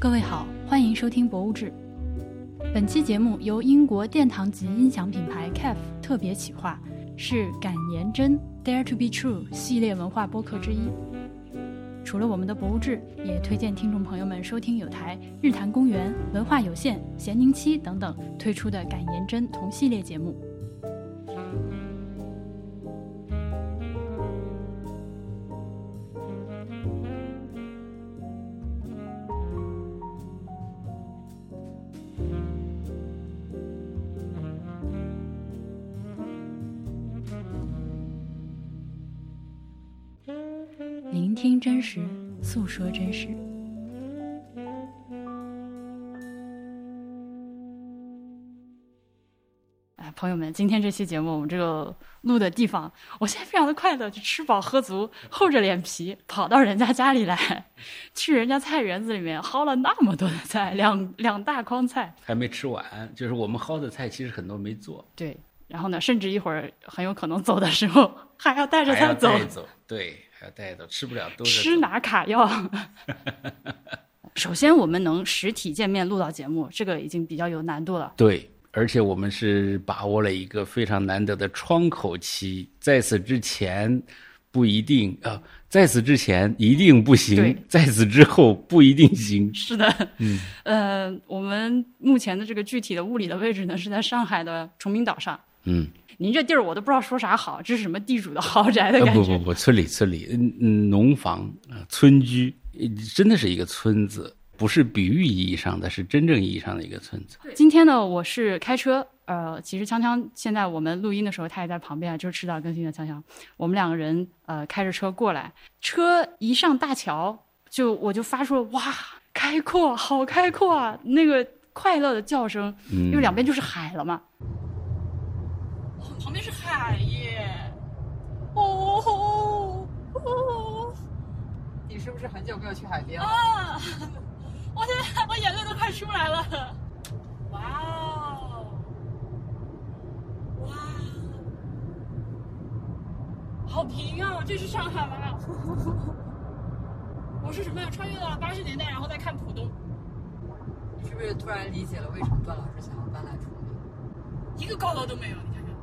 各位好，欢迎收听《博物志》。本期节目由英国殿堂级音响品牌 CAF 特别企划，是敢言真 Dare to be True 系列文化播客之一。除了我们的《博物志》，也推荐听众朋友们收听有台日坛公园、文化有限、咸宁七等等推出的敢言真同系列节目。们，今天这期节目我们这个录的地方，我现在非常的快乐，就吃饱喝足，厚着脸皮跑到人家家里来，去人家菜园子里面薅了那么多的菜，两两大筐菜，还没吃完。就是我们薅的菜，其实很多没做。对，然后呢，甚至一会儿很有可能走的时候还要带着它走。带走，对，还要带走，吃不了都吃拿卡要。首先，我们能实体见面录到节目，这个已经比较有难度了。对。而且我们是把握了一个非常难得的窗口期，在此之前不一定啊，在此之前一定不行，在此之后不一定行。是的，嗯，呃，我们目前的这个具体的物理的位置呢，是在上海的崇明岛上。嗯，您这地儿我都不知道说啥好，这是什么地主的豪宅的感觉？不不不，村里村里，嗯嗯，农房啊，村居，真的是一个村子。不是比喻意义上的，是真正意义上的一个村子。今天呢，我是开车，呃，其实锵锵现在我们录音的时候，他也在旁边，就是迟早更新的锵锵。我们两个人呃开着车过来，车一上大桥，就我就发出了哇，开阔，好开阔啊！那个快乐的叫声，因为两边就是海了嘛。旁边是海耶，哦吼，你是不是很久没有去海边了？啊。我现在我眼泪都快出来了，哇哦，哇，好平啊！这是上海吗？我是什么呀？穿越到了八十年代，然后再看浦东。你是不是突然理解了为什么段老师想要搬来崇明？一个高楼都没有，你看看。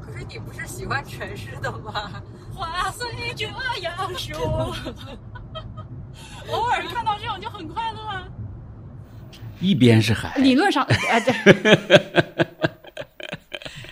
可是你不是喜欢城市的吗？话虽这样说。偶尔看到这种就很快乐啊！一边是海，理论上，哎对，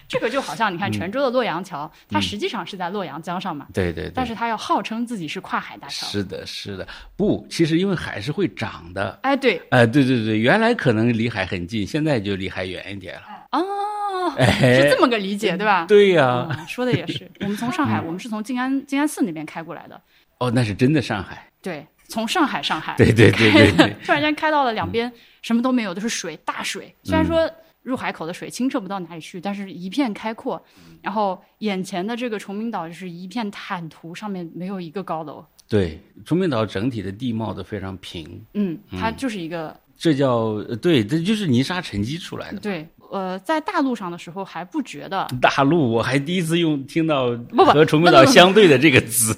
这个就好像你看泉州的洛阳桥，它实际上是在洛阳江上嘛，对对，但是它要号称自己是跨海大桥。是的，是的，不，其实因为海是会涨的。哎，对，哎，对对对，原来可能离海很近，现在就离海远一点了。哦，是这么个理解，对吧？对呀，说的也是。我们从上海，我们是从静安静安寺那边开过来的。哦，那是真的上海。对。从上海，上海，对对对对，突然间开到了两边什么都没有，都是水，大水。虽然说入海口的水清澈不到哪里去，但是一片开阔。然后眼前的这个崇明岛就是一片坦途，上面没有一个高楼。对，崇明岛整体的地貌都非常平。嗯，它就是一个，这叫对，这就是泥沙沉积出来的。对，呃，在大陆上的时候还不觉得。大陆，我还第一次用听到和崇明岛相对的这个词。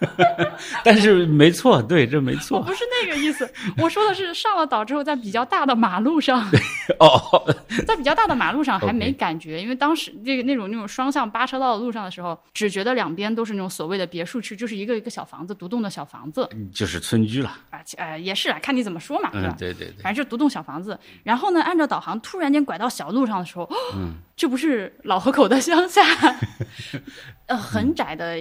但是没错，对，这没错。我不是那个意思，我说的是上了岛之后，在比较大的马路上，哦，在比较大的马路上还没感觉，因为当时那个那种那种双向八车道的路上的时候，只觉得两边都是那种所谓的别墅区，就是一个一个小房子，独栋的小房子，就是村居了。啊，呃，也是啊，看你怎么说嘛，对吧？对对对，反正就独栋小房子。然后呢，按照导航突然间拐到小路上的时候，嗯，这不是老河口的乡下，呃，很窄的，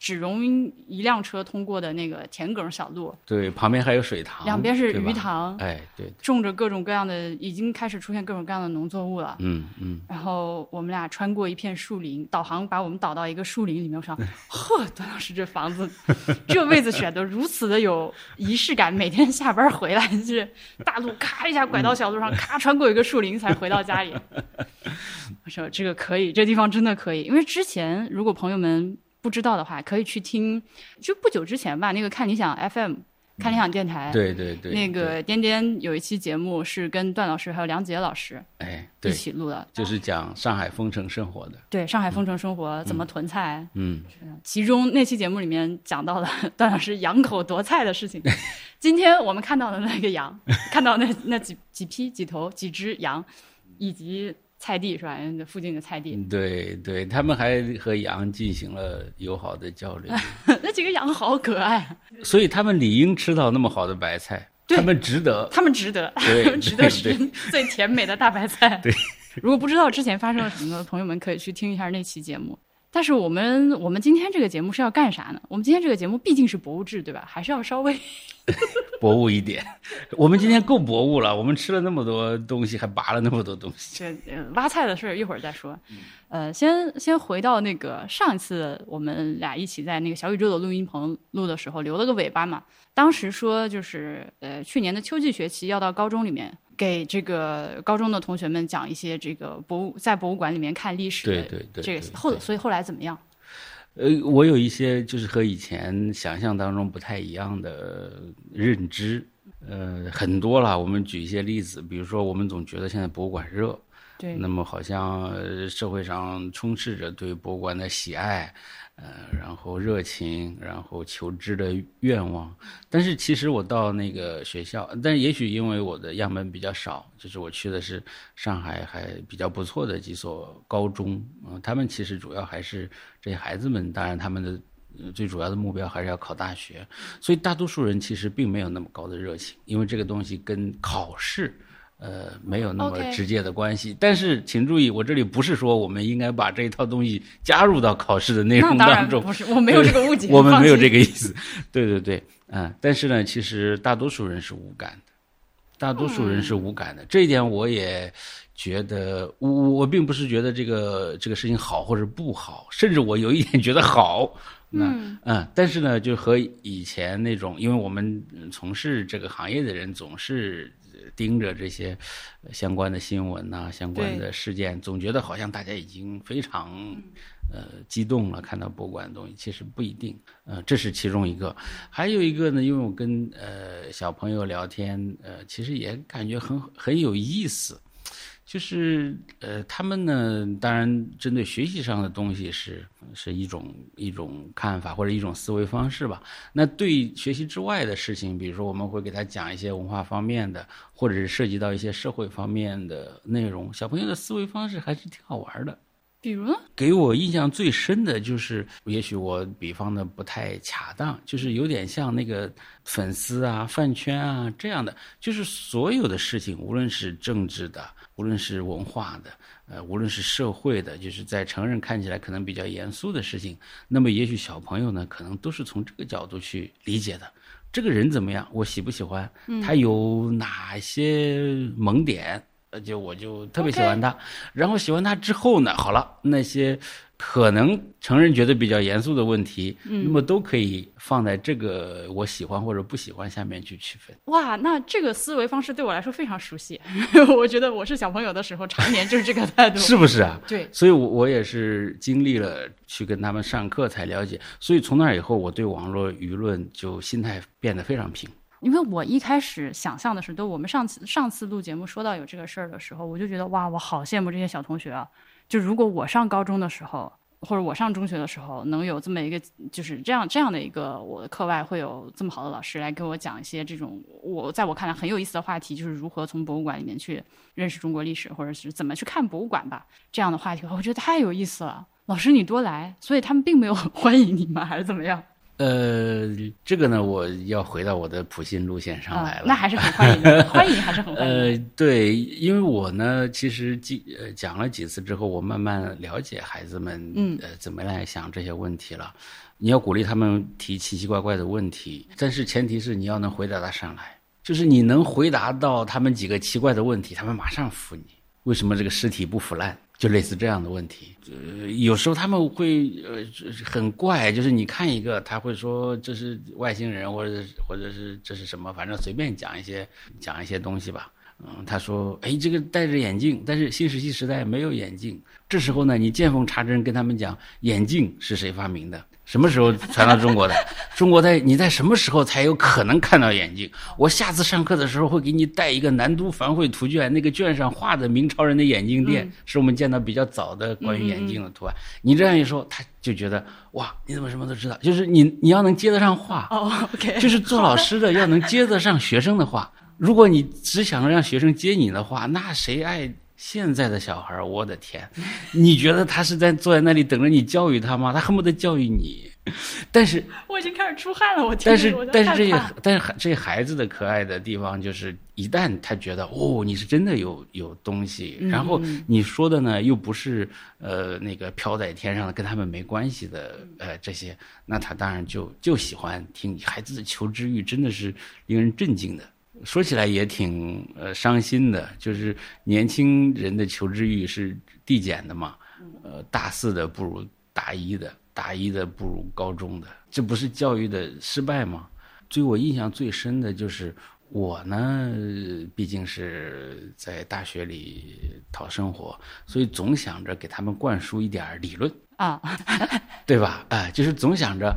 只容一辆车通过的那个田埂小路，对，旁边还有水塘，两边是鱼塘，哎，对，种着各种各样的，已经开始出现各种各样的农作物了，嗯嗯。然后我们俩穿过一片树林，导航把我们导到一个树林里面，我说：“呵，段老师这房子，这位子选的如此的有仪式感，每天下班回来就是大路咔一下拐到小路上，咔穿过一个树林才回到家里。”我说：“这个可以，这地方真的可以，因为之前如果朋友们。”不知道的话，可以去听，就不久之前吧，那个看理想 FM，看理想电台，对对对，那个颠颠有一期节目是跟段老师还有梁杰老师哎，一，起录的，就是讲上海封城生活的，对上海封城生活怎么囤菜，嗯，其中那期节目里面讲到了段老师羊口夺菜的事情。今天我们看到的那个羊，看到那那几几批几头几只羊，以及菜地是吧？那附近的菜地，对对，他们还和羊进行了友好的交流，那几个羊好可爱，啊所以他们理应吃到那么好的白菜，对他们值得。他们值得，对他们值得对 吃 最甜美的大白菜。对，如果不知道之前发生了什么的朋友们，可以去听一下那期节目。但是我们我们今天这个节目是要干啥呢？我们今天这个节目毕竟是博物志，对吧？还是要稍微 博物一点。我们今天够博物了，我们吃了那么多东西，还拔了那么多东西。这呃挖菜的事儿一会儿再说。呃，先先回到那个上一次我们俩一起在那个小宇宙的录音棚录的时候留了个尾巴嘛。当时说就是呃去年的秋季学期要到高中里面给这个高中的同学们讲一些这个博物在博物馆里面看历史的对对对这个后所以后来怎么样？呃，我有一些就是和以前想象当中不太一样的认知，呃，很多了。我们举一些例子，比如说我们总觉得现在博物馆热，对，那么好像呃社会上充斥着对博物馆的喜爱，呃，然后热情，然后求知的愿望。但是其实我到那个学校，但也许因为我的样本比较少，就是我去的是上海还比较不错的几所高中，嗯、他们其实主要还是这些孩子们，当然他们的。最主要的目标还是要考大学，所以大多数人其实并没有那么高的热情，因为这个东西跟考试，呃，没有那么直接的关系。但是请注意，我这里不是说我们应该把这一套东西加入到考试的内容当中，然不是，我没有这个误解，我们没有这个。意思。对对对，嗯，但是呢，其实大多数人是无感的，大多数人是无感的。这一点我也觉得，我我我并不是觉得这个这个事情好或者不好，甚至我有一点觉得好。嗯嗯，但是呢，就和以前那种，因为我们嗯从事这个行业的人总是呃盯着这些呃相关的新闻呐、相关的事件，总觉得好像大家已经非常呃激动了，看到博物馆的东西，其实不一定。呃，这是其中一个，还有一个呢，因为我跟呃小朋友聊天，呃，其实也感觉很很有意思。就是呃，他们呢，当然针对学习上的东西是是一种一种看法或者一种思维方式吧。那对学习之外的事情，比如说我们会给他讲一些文化方面的，或者是涉及到一些社会方面的内容，小朋友的思维方式还是挺好玩的。比如呢？给我印象最深的就是，也许我比方的不太恰当，就是有点像那个粉丝啊、饭圈啊这样的，就是所有的事情，无论是政治的，无论是文化的，呃，无论是社会的，就是在成人看起来可能比较严肃的事情，那么也许小朋友呢，可能都是从这个角度去理解的。这个人怎么样？我喜不喜欢？他有哪些萌点？呃，就我就特别喜欢他然后喜欢他之后呢，好了，那些可能成人觉得比较严肃的问题，那么都可以放在这个我喜欢或者不喜欢下面去区分。哇，那这个思维方式对我来说非常熟悉。我觉得我是小朋友的时候，常年就是这个态度。是不是啊？对，所以我，我也是经历了去跟他们上课才了解。所以从那以后，我对网络舆论就心态变得非常平。因为我一开始想象的是，都我们上次上次录节目说到有这个事儿的时候，我就觉得哇，我好羡慕这些小同学啊！就如果我上高中的时候，或者我上中学的时候，能有这么一个就是这样这样的一个我的课外会有这么好的老师来给我讲一些这种我在我看来很有意思的话题，就是如何从博物馆里面去认识中国历史，或者是怎么去看博物馆吧，这样的话题，我觉得太有意思了。老师你多来，所以他们并没有 欢迎你吗？还是怎么样？呃，这个呢，我要回到我的普信路线上来了。啊，那还是很欢迎的，欢迎还是很欢迎。呃，对，因为我呢，其实几呃讲了几次之后，我慢慢了解孩子们，嗯呃，怎么来想这些问题了。你要鼓励他们提奇奇怪怪的问题，但是前提是你要能回答得上来，就是你能回答到他们几个奇怪的问题，他们马上服你。为什么这个尸体不腐烂？就类似这样的问题。呃，有时候他们会呃很怪，就是你看一个，他会说这是外星人，或者或者是这是什么，反正随便讲一些讲一些东西吧。嗯，他说，哎，这个戴着眼镜，但是新石器时代没有眼镜。这时候呢，你见缝插针跟他们讲眼镜是谁发明的，什么时候传到中国的？中国在你在什么时候才有可能看到眼镜？我下次上课的时候会给你带一个南都繁会图卷，那个卷上画的明朝人的眼镜店，是我们见到比较早的关于眼镜的图案。你这样一说，他就觉得哇，你怎么什么都知道？就是你你要能接得上话，哦，OK，就是做老师的要能接得上学生的话。如果你只想着让学生接你的话，那谁爱？现在的小孩儿，我的天，你觉得他是在坐在那里等着你教育他吗？他恨不得教育你。但是 我已经开始出汗了，我但是但是这些但是这孩子的可爱的地方就是，一旦他觉得哦，你是真的有有东西，然后你说的呢又不是呃那个飘在天上的，跟他们没关系的呃这些，那他当然就就喜欢听。孩子的求知欲真的是令人震惊的。说起来也挺呃伤心的，就是年轻人的求知欲是递减的嘛，呃，大四的不如大一的，大一的不如高中的，这不是教育的失败吗？对我印象最深的就是我呢，毕竟是在大学里讨生活，所以总想着给他们灌输一点理论。啊，对吧？哎，就是总想着，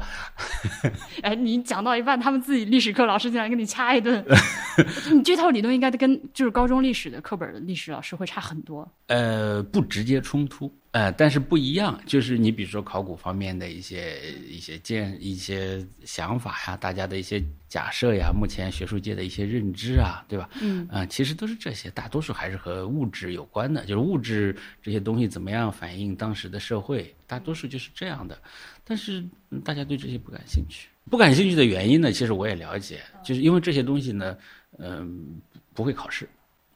哎，你讲到一半，他们自己历史课老师进来给你掐一顿，你这套理论应该跟就是高中历史的课本的历史老师会差很多。呃，不直接冲突。呃，但是不一样，就是你比如说考古方面的一些一些见一些想法呀，大家的一些假设呀，目前学术界的一些认知啊，对吧？嗯，啊，其实都是这些，大多数还是和物质有关的，就是物质这些东西怎么样反映当时的社会，大多数就是这样的。但是大家对这些不感兴趣，不感兴趣的原因呢，其实我也了解，就是因为这些东西呢，嗯，不会考试。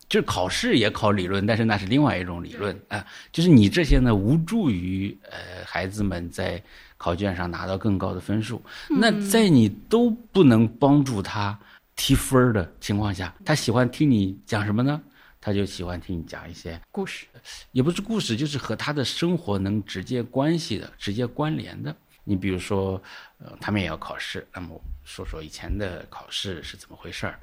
就是考试也考理论，但是那是另外一种理论啊。就是你这些呢，无助于呃孩子们在考卷上拿到更高的分数。那在你都不能帮助他提分的情况下，他喜欢听你讲什么呢？他就喜欢听你讲一些故事，也不是故事，就是和他的生活能直接关系的、直接关联的。你比如说，呃，他们也要考试，那么说说以前的考试是怎么回事儿。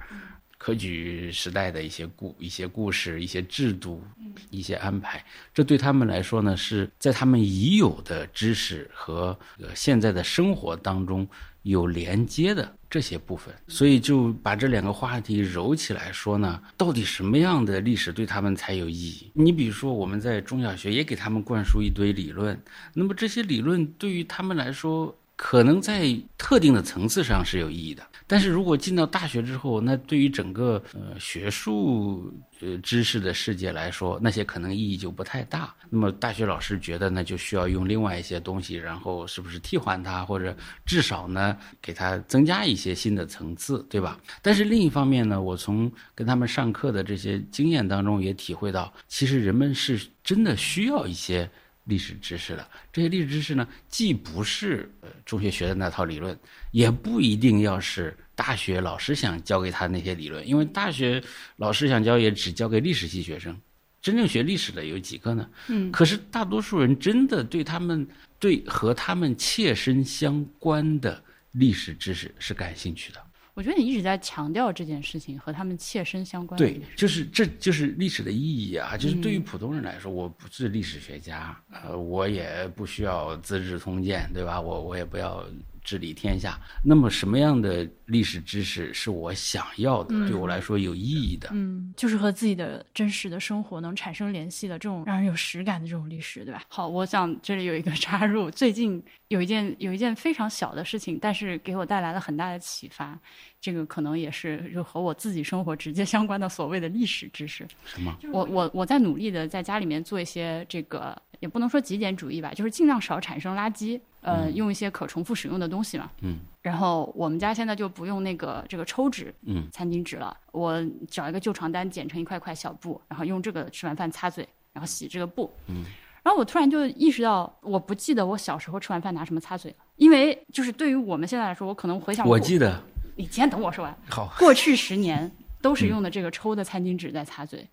科举时代的一些故一些故事、一些制度、一些安排，这对他们来说呢，是在他们已有的知识和现在的生活当中有连接的这些部分。所以就把这两个话题揉起来说呢，到底什么样的历史对他们才有意义？你比如说，我们在中小学也给他们灌输一堆理论，那么这些理论对于他们来说，可能在特定的层次上是有意义的。但是如果进到大学之后，那对于整个呃学术呃知识的世界来说，那些可能意义就不太大。那么大学老师觉得呢，就需要用另外一些东西，然后是不是替换它，或者至少呢给它增加一些新的层次，对吧？但是另一方面呢，我从跟他们上课的这些经验当中也体会到，其实人们是真的需要一些。历史知识的这些历史知识呢，既不是呃中学学的那套理论，也不一定要是大学老师想教给他那些理论，因为大学老师想教也只教给历史系学生，真正学历史的有几个呢？嗯，可是大多数人真的对他们对和他们切身相关的历史知识是感兴趣的。我觉得你一直在强调这件事情和他们切身相关。对，就是这就是历史的意义啊！就是对于普通人来说，我不是历史学家，呃，我也不需要《资治通鉴》，对吧？我我也不要。治理天下，那么什么样的历史知识是我想要的？对我来说有意义的？嗯，就是和自己的真实的生活能产生联系的这种让人有实感的这种历史，对吧？好，我想这里有一个 插入，最近有一件有一件非常小的事情，但是给我带来了很大的启发。这个可能也是就和我自己生活直接相关的所谓的历史知识。什么？我我我在努力的在家里面做一些这个，也不能说极简主义吧，就是尽量少产生垃圾。呃，用一些可重复使用的东西嘛。嗯。然后我们家现在就不用那个这个抽纸，嗯，餐巾纸了。我找一个旧床单，剪成一块块小布，然后用这个吃完饭擦嘴，然后洗这个布。嗯。然后我突然就意识到，我不记得我小时候吃完饭拿什么擦嘴了，因为就是对于我们现在来说，我可能回想我记得。你先等我说完。好。过去十年都是用的这个抽的餐巾纸在擦嘴。嗯，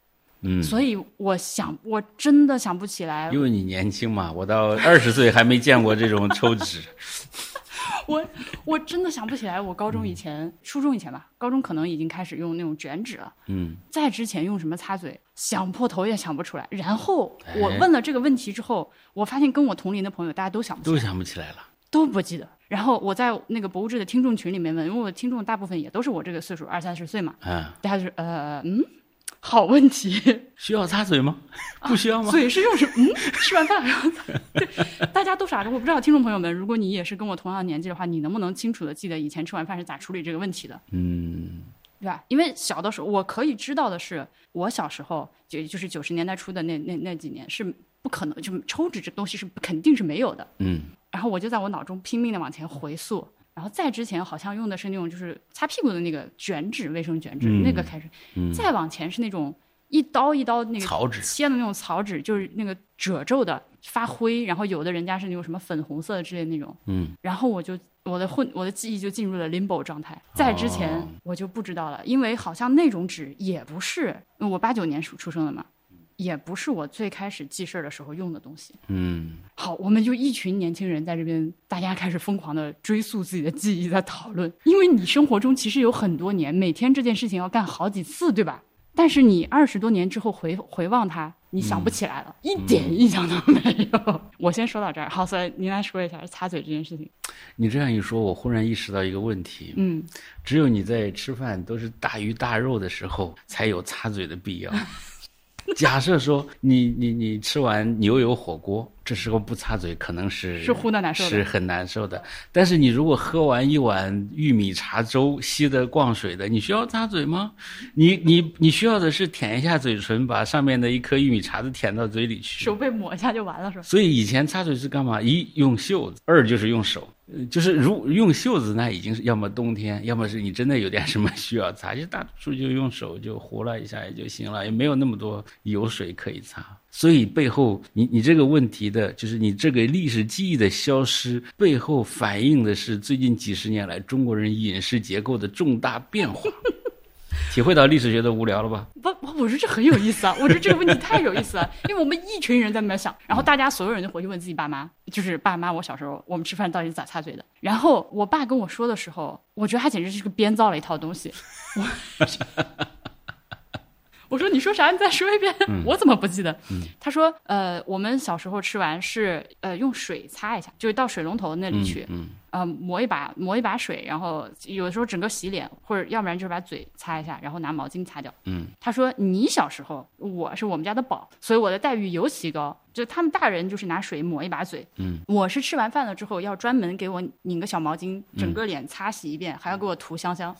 所以我想，我真的想不起来。因为你年轻嘛，我到 二十岁还没见过这种抽纸。我我真的想不起来，我高中以前、初中以前吧，高中可能已经开始用那种卷纸了。嗯，在之前用什么擦嘴，想破头也想不出来。然后我问了这个问题之后，我发现跟我同龄的朋友大家都想不起来，都想不起来了。都不记得。然后我在那个博物志的听众群里面问，因为我听众大部分也都是我这个岁数，二三十岁嘛，嗯，大家就是呃嗯，好问题，需要擦嘴吗？不需要吗？嘴是用什么？嗯，吃完饭然后对，大家都傻着。我不知道听众朋友们，如果你也是跟我同样年纪的话，你能不能清楚的记得以前吃完饭是咋处理这个问题的？嗯对吧？因为小的时候，我可以知道的是，我小时候就就是九十年代初的那那那几年是不可能，就抽纸这东西是肯定是没有的。嗯然后我就在我脑中拼命的往前回溯，然后再之前好像用的是那种就是擦屁股的那个卷纸，卫生卷纸、嗯那个开始，嗯，再往前是那种一刀一刀那个草纸。切的那种草纸，就是那个褶皱的发灰，然后有的人家是那种什么粉红色的之类的那种，嗯。然后我就我的混我的记忆就进入了 limbo 状态，在之前哦。我就不知道了，因为好像那种纸也不是我八九年出出生的嘛，也不是我最开始记事儿的时候用的东西。嗯好，我们就一群年轻人在这边，大家开始疯狂的追溯自己的记忆，在讨论。因为你生活中其实有很多年，每天这件事情要干好几次，对吧？但是你二十多年之后回回望它，你想不起来了，一点印象都没有。我先说到这儿，好，所以您来说一下擦嘴这件事情。你这样一说，我忽然意识到一个问题：嗯，只有你在吃饭都是大鱼大肉的时候，才有擦嘴的必要。假设说你你你吃完牛油火锅，这时候不擦嘴可能是是呼的难受的是很难受的。但是你如果喝完一碗玉米茶粥，稀的逛水的，你需要擦嘴吗？你你你需要的是舔一下嘴唇，把上面的一颗玉米碴子舔到嘴里去。手被抹一下就完了，是吧？所以以前擦嘴是干嘛？一用袖子，二就是用手。就是如用袖子，那已经是要么冬天，要么是你真的有点 什么需要擦，就大多数就用手就糊了一下也就行了，也没有那么多油水可以擦。所以背后你你这个问题的，就是你这个历史记忆的消失，背后反映的是最近几十年来中国人饮食结构的重大变化。体会到历史学的无聊了吧？不，不我说这很有意思啊！我觉得这个问题太有意思了，因为我们一群人在那边想，然后大家所有人就回去问自己爸妈，就是爸妈，我小时候我们吃饭到底是咋擦嘴的？然后我爸跟我说的时候，我觉得他简直是个编造了一套东西。我 我说你说啥？你再说一遍，我怎么不记得？他说呃，我们小时候吃完是呃用水擦一下，就是到水龙头那里去，嗯呃，抹一把抹一把水，然后有的时候整个洗脸，或者要不然就是把嘴擦一下，然后拿毛巾擦掉。嗯，他说你小时候，我是我们家的宝，所以我的待遇尤其高。就他们大人就是拿水抹一把嘴，嗯，我是吃完饭了之后要专门给我拧个小毛巾，整个脸擦洗一遍，还要给我涂香香。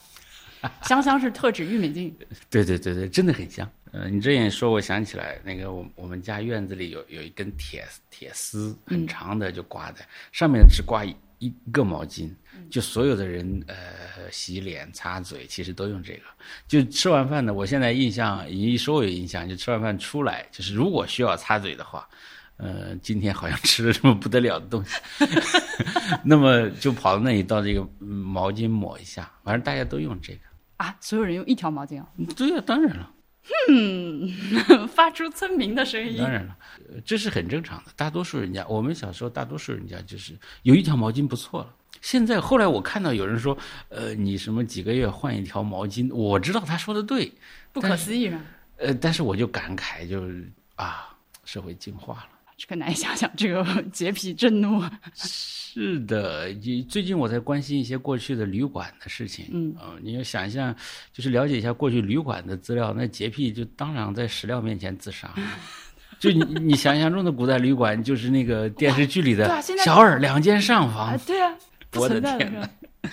香香是特指玉米净，对对对对，真的很香。呃，你这样一说，我想起来，那个我我们家院子里有有一根铁铁丝，很长的，就挂在、上面，只挂一一个毛巾，就所有的人呃洗脸、擦嘴，其实都用这个。就吃完饭呢，我现在印象一说我有印象，就吃完饭出来，就是如果需要擦嘴的话。呃，今天好像吃了什么不得了的东西，那么就跑到那里到这个嗯毛巾抹一下，反正大家都用这个。啊，所有人用一条毛巾啊，对呀、当然了。发出村民的声音当。然了，呃这是很正常的。大多数人家，我们小时候大多数人家就是有一条毛巾不错了。现在后来我看到有人说，呃，你什么几个月换一条毛巾，我知道他说的对，不可思议是吧？呃，但是我就感慨就是啊，社会进化了。这个难以想象，这个 洁癖震怒。是的，你最近我在关心一些过去的旅馆的事情。嗯呃你要想象，就是了解一下过去旅馆的资料，那洁癖就当场在史料面前自杀。就你你想象中的古代旅馆，就是那个电视剧里的小二两间上房，啊，对啊，我的天哪？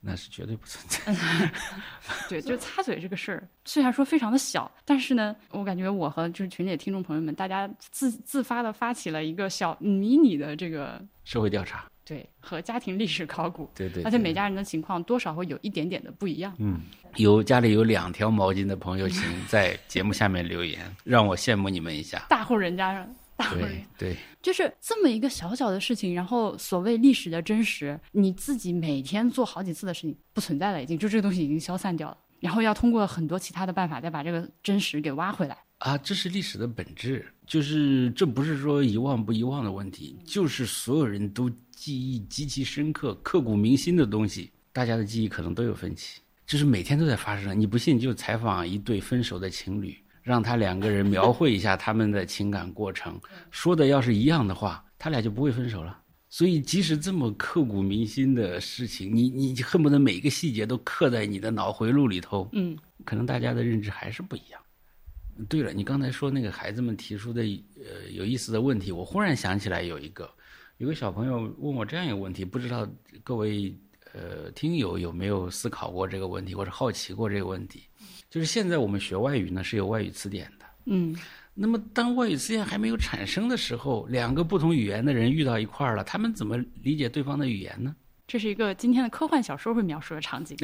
那是绝对不存在。对，就擦嘴这个事儿，虽然说非常的小，但是呢，我感觉我和就是群里的听众朋友们，大家自自发的发起了一个小迷你的这个社会调查，对和家庭历史考古，对对而且每家人的情况多少会有一点点的不一样。嗯，有家里有两条毛巾的朋友，请在节目下面留言，让我羡慕你们一下。大户人家上，大户人对对，就是这么一个小小的事情，然后所谓历史的真实，你自己每天做好几次的事情不存在了，已经就这个东西已经消散掉了，然后要通过很多其他的办法再把这个真实给挖回来。啊，这是历史的本质，就是这不是说遗忘不遗忘的问题，就是所有人都记忆极其深刻、刻骨铭心的东西，大家的记忆可能都有分歧，就是每天都在发生。你不信，就采访一对分手的情侣，让他两个人描绘一下他们的情感过程，说的要是一样的话，他俩就不会分手了。所以，即使这么刻骨铭心的事情，你你恨不得每一个细节都刻在你的脑回路里头。嗯，可能大家的认知还是不一样。对了，你刚才说那个孩子们提出的呃有意思的问题，我忽然想起来有一个，有个小朋友问我这样一个问题，不知道各位呃听友有没有思考过这个问题，或者好奇过这个问题？就是现在我们学外语呢是有外语词典的。嗯。那么，当外语词典还没有产生的时候，两个不同语言的人遇到一块儿了，他们怎么理解对方的语言呢？这是一个今天的科幻小说会描述的场景。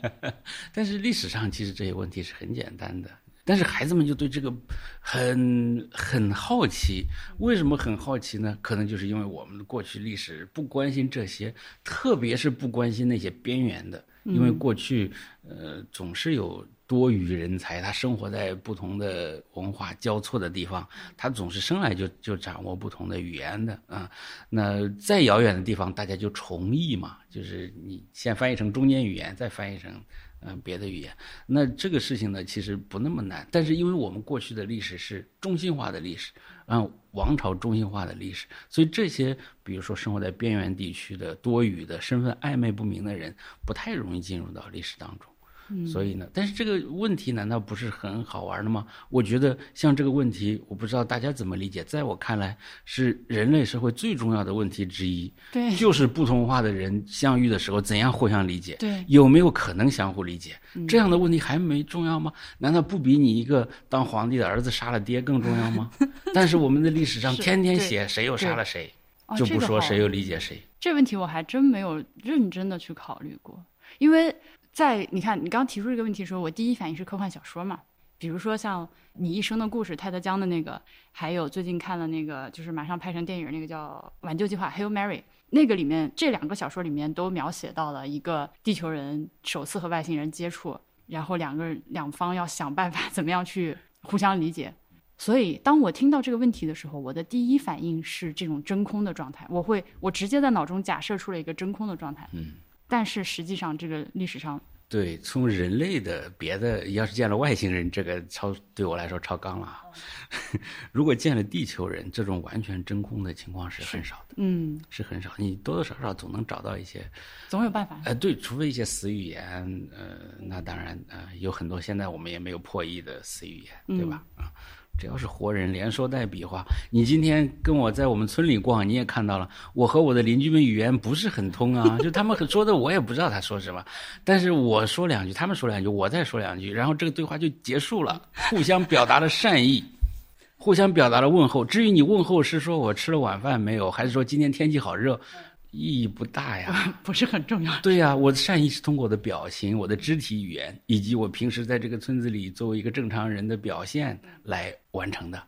但是历史上其实这些问题是很简单的，但是孩子们就对这个很很好奇。为什么很好奇呢？可能就是因为我们的过去历史不关心这些，特别是不关心那些边缘的，因为过去呃总是有。多语人才，他生活在不同的文化交错的地方，他总是生来就就掌握不同的语言的啊。那再遥远的地方，大家就重译嘛，就是你先翻译成中间语言，再翻译成嗯别的语言。那这个事情呢，其实不那么难。但是因为我们过去的历史是中心化的历史，啊，王朝中心化的历史，所以这些比如说生活在边缘地区的多语的身份暧昧不明的人，不太容易进入到历史当中。所以呢，但是这个问题难道不是很好玩的吗？我觉得像这个问题，我不知道大家怎么理解。在我看来，是人类社会最重要的问题之一。对，就是不同文化的人相遇的时候，怎样互相理解？对，有没有可能相互理解？这样的问题还没重要吗？难道不比你一个当皇帝的儿子杀了爹更重要吗？但是我们的历史上天天写谁又杀了谁，就不说谁又理解谁。这问题我还真没有认真的去考虑过，因为。在你看，你刚提出这个问题的时候，我第一反应是科幻小说嘛，比如说像《你一生的故事》泰德江的那个，还有最近看了那个，就是马上拍成电影那个叫《挽救计划》（Hail Mary），那个里面这两个小说里面都描写到了一个地球人首次和外星人接触，然后两个人两方要想办法 怎么样去互相理解。所以当我听到这个问题的时候，我的第一反应是这种真空的状态，我会我直接在脑中假设出了一个真空的状态。嗯。但是实际上，这个历史上，对从人类的别的，要是见了外星人，这个超对我来说超纲了。如果见了地球人，这种完全真空的情况是很少的，嗯，是很少。你多多少少总能找到一些，总有办法。呃，对，除非一些死语言，呃，那当然，呃，有很多现在我们也没有破译的死语言，对吧？啊。只要是活人，连说带比划。你今天跟我在我们村里逛，你也看到了，我和我的邻居们语言不是很通啊，就他们说的我也不知道他说什么，但是我说两句，他们说两句，我再说两句，然后这个对话就结束了，互相表达了善意，互相表达了问候。至于你问候是说我吃了晚饭没有，还是说今天天气好热？意义不大呀，不是很重要。对呀，我的善意是通过我的表情、我的肢体语言，以及我平时在这个村子里作为一个正常人的表现来完成的。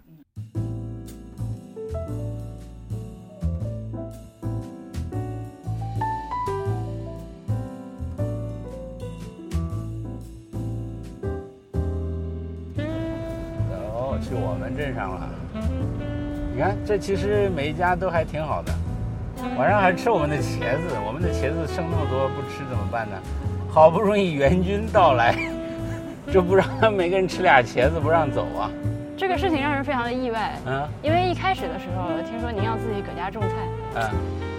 走，去我们镇上了。你看，这其实每一家都还挺好的。晚上还吃我们的茄子，我们的茄子剩那么多不吃怎么办呢？好不容易援军到来，这不让每个人吃俩茄子不让走啊！这个事情让人非常的意外，嗯，因为一开始的时候听说您要自己搁家种菜，嗯，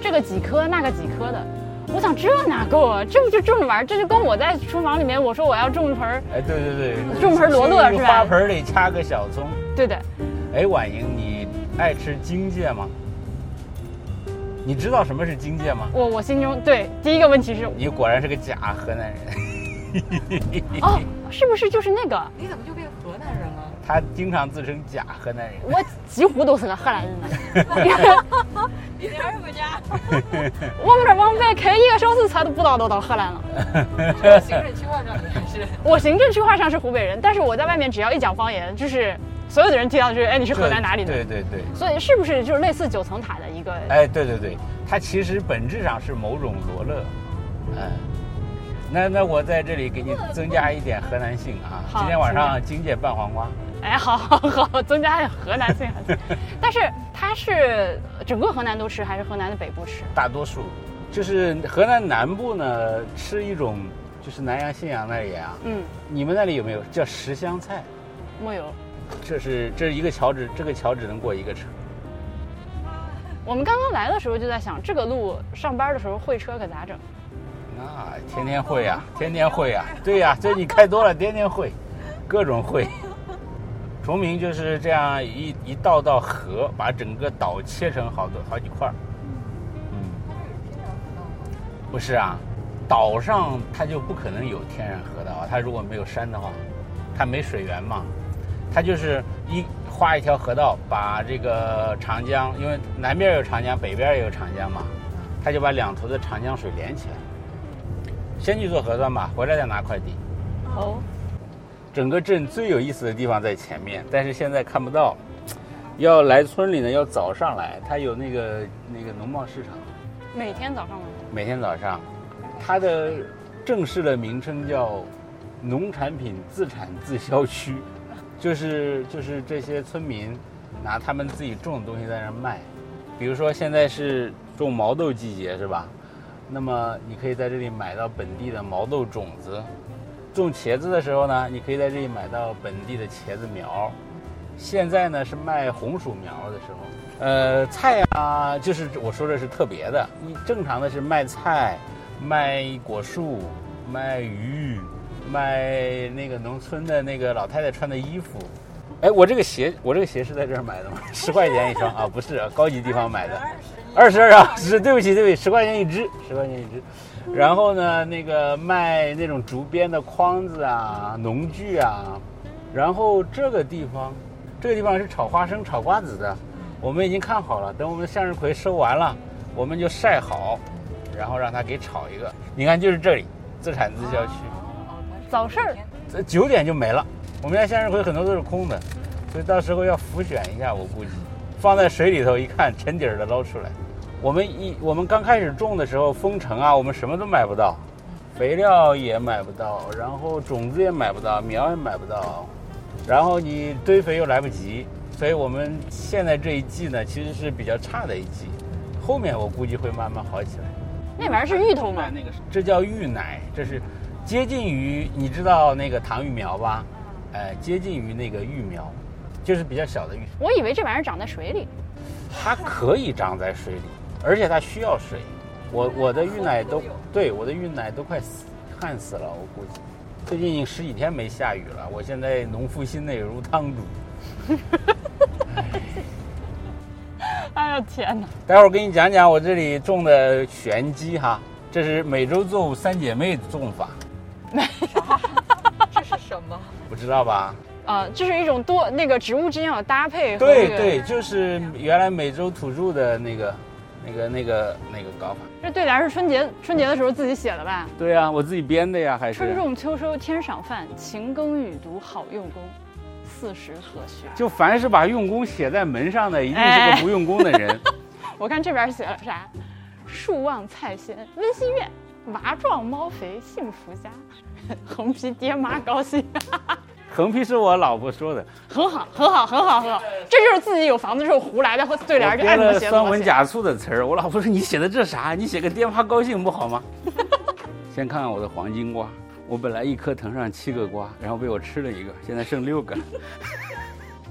这个几棵那个几棵的，我想这哪够啊？这不就种着玩这就跟我在厨房里面我说我要种一盆，哎，对对对，种盆罗勒是吧？花盆里插个小葱，对的。哎，婉莹，你爱吃荆芥吗？你知道什么是荆芥吗？我我心中对第一个问题是，你果然是个假河南人。哦，是不是就是那个？你怎么就变河南人了？他经常自称假河南人。我几乎都是个河南人了。你哪儿回家？我们这往北开一个小时车都不到都到河南了。行政区划上是？我行政区划上是湖北人，但是我在外面只要一讲方言，就是。所有的人听到就是，哎，你是河南哪里的？对对对。所以是不是就是类似九层塔的一个？哎，对对对，它其实本质上是某种罗勒。嗯，那那我在这里给你增加一点河南性啊！今天晚上金姐拌黄瓜。哎，好好好，增加点河南性。但是它是整个河南都吃，还是河南的北部吃？大多数，就是河南南部呢吃一种，就是南阳信阳那里啊。嗯。你们那里有没有叫十香菜？没有。这是这是一个桥只这个桥只能过一个车。我们刚刚来的时候就在想，这个路上班的时候会车可咋整？那天天会呀，天天会呀。对呀，这你开多了，天天会，各种会。崇明就是这样一一道道河，把整个岛切成好多好几块儿。嗯，不是啊，岛上它就不可能有天然河道啊。它如果没有山的话，它没水源嘛，它就是一画一条河道，把这个长江，因为南边有长江，北边也有长江嘛，它就把两头的长江水连起来。先去做核酸吧，回来再拿快递。哦，整个镇最有意思的地方在前面，但是现在看不到。要来村里呢，要早上来，它有那个那个农贸市场，每天早上吗？每天早上，它的正式的名称叫农产品自产自销区，就是就是这些村民拿他们自己种的东西在那儿卖，比如说现在是种毛豆季节是吧？那么你可以在这里买到本地的毛豆种子，种茄子的时候呢，你可以在这里买到本地的茄子苗。现在呢是卖红薯苗的时候，呃，菜啊，就是我说的是特别的，你正常的是卖菜、卖果树、卖鱼、卖那个农村的那个老太太穿的衣服。哎，我这个鞋，我这个鞋是在这儿买的吗？十块钱一双啊，不是，高级地方买的。二十二啊，是对不起，对不起，十块钱一只，十块钱一只。然后呢，那个卖那种竹编的筐子啊、农具啊。然后这个地方。这个地方是炒花生、炒瓜子的，我们已经看好了。等我们向日葵收完了，我们就晒好，然后让它给炒一个。你看，就是这里，自产自销区。早市儿，这九点就没了。我们家向日葵很多都是空的，所以到时候要浮选一下，我估计放在水里头一看，沉底儿的捞出来。我们一我们刚开始种的时候，封城啊，我们什么都买不到，肥料也买不到，然后种子也买不到，苗也买不到。然后你堆肥又来不及，所以我们现在这一季呢，其实是比较差的一季。后面我估计会慢慢好起来。那玩意儿是芋头吗？那个这叫芋奶，这是接近于你知道那个糖芋苗吧？哎，接近于那个芋苗，就是比较小的芋。我以为这玩意儿长在水里。它可以长在水里，而且它需要水。我我的芋奶都对我的芋奶都快死旱死了，我估计。最近十几天没下雨了，我现在农夫心内如汤煮。哎呀天哪！待会儿给你讲讲我这里种的玄机哈，这是美洲作物三姐妹种法。这是什么？不知道吧？啊，这是一种多那个植物之间有搭配。对对，就是原来美洲土著的那个。那个、那个、那个搞法，这对联是春节春节的时候自己写的吧？对呀，我自己编的呀，还是春种秋收天赏饭，勤耕雨读好用功，四时何须。就凡是把用功写在门上的，一定是个不用功的人。我看这边写了啥？树旺菜鲜温馨院，娃壮猫肥幸福家，横批爹妈高兴。横批是我老婆说的，很好，很好，很好，很好。这就是自己有房子之后胡来的和对联，就爱了酸文假醋的词儿。我老婆说：“你写的这啥？你写个爹妈高兴不好吗？” 先看看我的黄金瓜，我本来一颗藤上七个瓜，然后被我吃了一个，现在剩六个。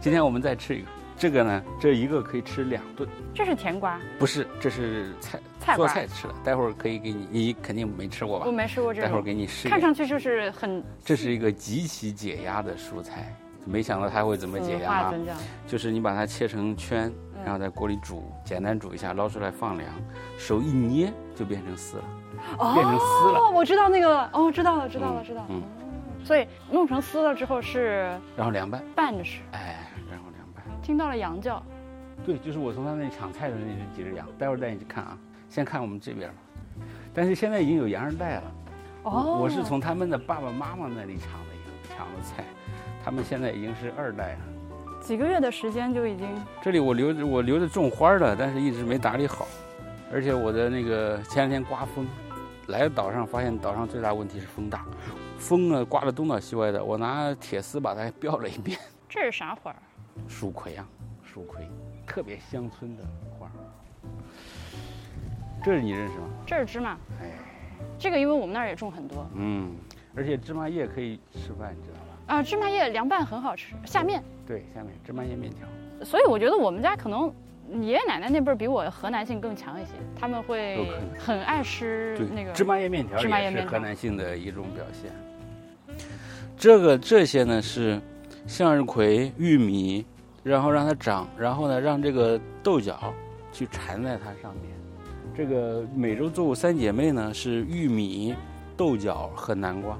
今天我们再吃一个。这个呢，这一个可以吃两顿。这是甜瓜？不是，这是菜菜做菜吃的。待会儿可以给你，你肯定没吃过吧？我没吃过这个。待会儿给你试。看上去就是很。这是一个极其解压的蔬菜，没想到它会怎么解压啊？就是你把它切成圈，然后在锅里煮，简单煮一下，捞出来放凉，手一捏就变成丝了，哦变成丝了。哦我知道那个，哦，知道了，知道了，知道了。嗯。所以弄成丝了之后是。然后凉拌。拌着吃。哎。听到了羊叫，对，就是我从他那里抢菜的那几只羊。待会儿带你去看啊，先看我们这边吧。但是现在已经有羊二代了。哦，我是从他们的爸爸妈妈那里抢的羊，抢的菜。他们现在已经是二代了。几个月的时间就已经。这里我留着我留着种花的，但是一直没打理好。而且我的那个前两天刮风，来岛上发现岛上最大问题是风大，风呢刮得东倒西歪的。我拿铁丝把它 标了一遍。这是啥花？蜀葵啊，蜀葵，特别乡村的花。这是你认识吗？这是芝麻。哎，这个因为我们那儿也种很多。嗯，而且芝麻叶可以吃饭，你知道吧？啊，芝麻叶凉拌很好吃，下面。对，下面芝麻叶面条。所以我觉得我们家可能爷爷奶奶那辈儿比我河南性更强一些，他们会很爱吃那个芝麻叶面条也是芝麻叶面条河南性的一种表现。这个这些呢是向日葵、玉米，然后让它长，然后呢让这个豆角去缠在它上面。这个美洲作物三姐妹呢是玉米、豆角和南瓜。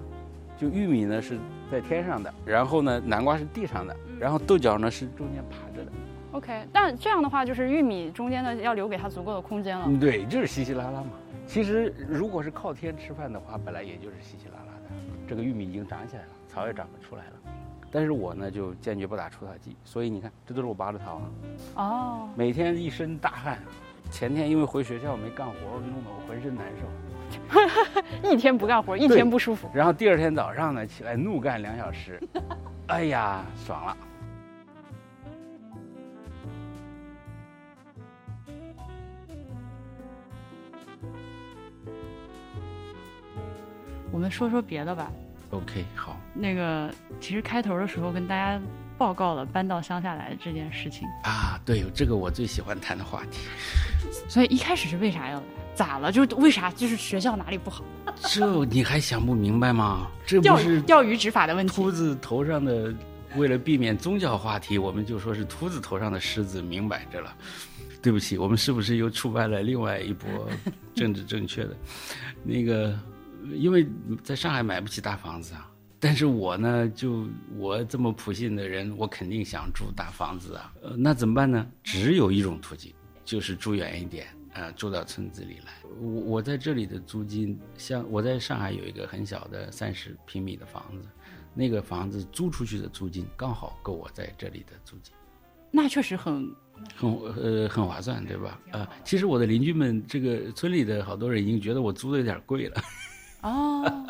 就玉米呢是在天上的，然后呢南瓜是地上的，然后豆角呢是中间爬着的。OK，但这样的话就是玉米中间呢要留给它足够的空间了。嗯，对，就是稀稀拉拉嘛。其实如果是靠天吃饭的话，本来也就是稀稀拉拉的。这个玉米已经长起来了，草也长得出来了。但是我呢就坚决不打除草剂，所以你看，这都是我拔的草啊，哦，每天一身大汗。前天因为回学校没干活，弄得我浑身难受。一天不干活，一天不舒服。然后第二天早上呢，起来怒干两小时，哎呀，爽了。我们说说别的吧。OK，好那个，其实开头的时候跟大家报告了搬到乡下来的这件事情，啊，对，这个我最喜欢谈的话题。所以一开始是为啥要来？咋了？就是为啥？就是学校哪里不好？这你还想不明白吗？这不钓是鱼钓鱼执法的问题秃。子头上的，为了避免宗教话题，我们就说是秃子头上的狮子，明摆着了。对不起，我们是不是又触犯了另外一波政治正确的？那个，因为在上海买不起大房子啊。但是我呢，就我这么普信的人，我肯定想住大房子啊。呃，那怎么办呢？只有一种途径，就是住远一点，呃，住到村子里来。我我在这里的租金，像我在上海有一个很小的三十平米的房子，那个房子租出去的租金刚好够我在这里的租金。那确实很很呃很划算，对吧？呃，其实我的邻居们，这个村里的好多人已经觉得我租的有点贵了。哦，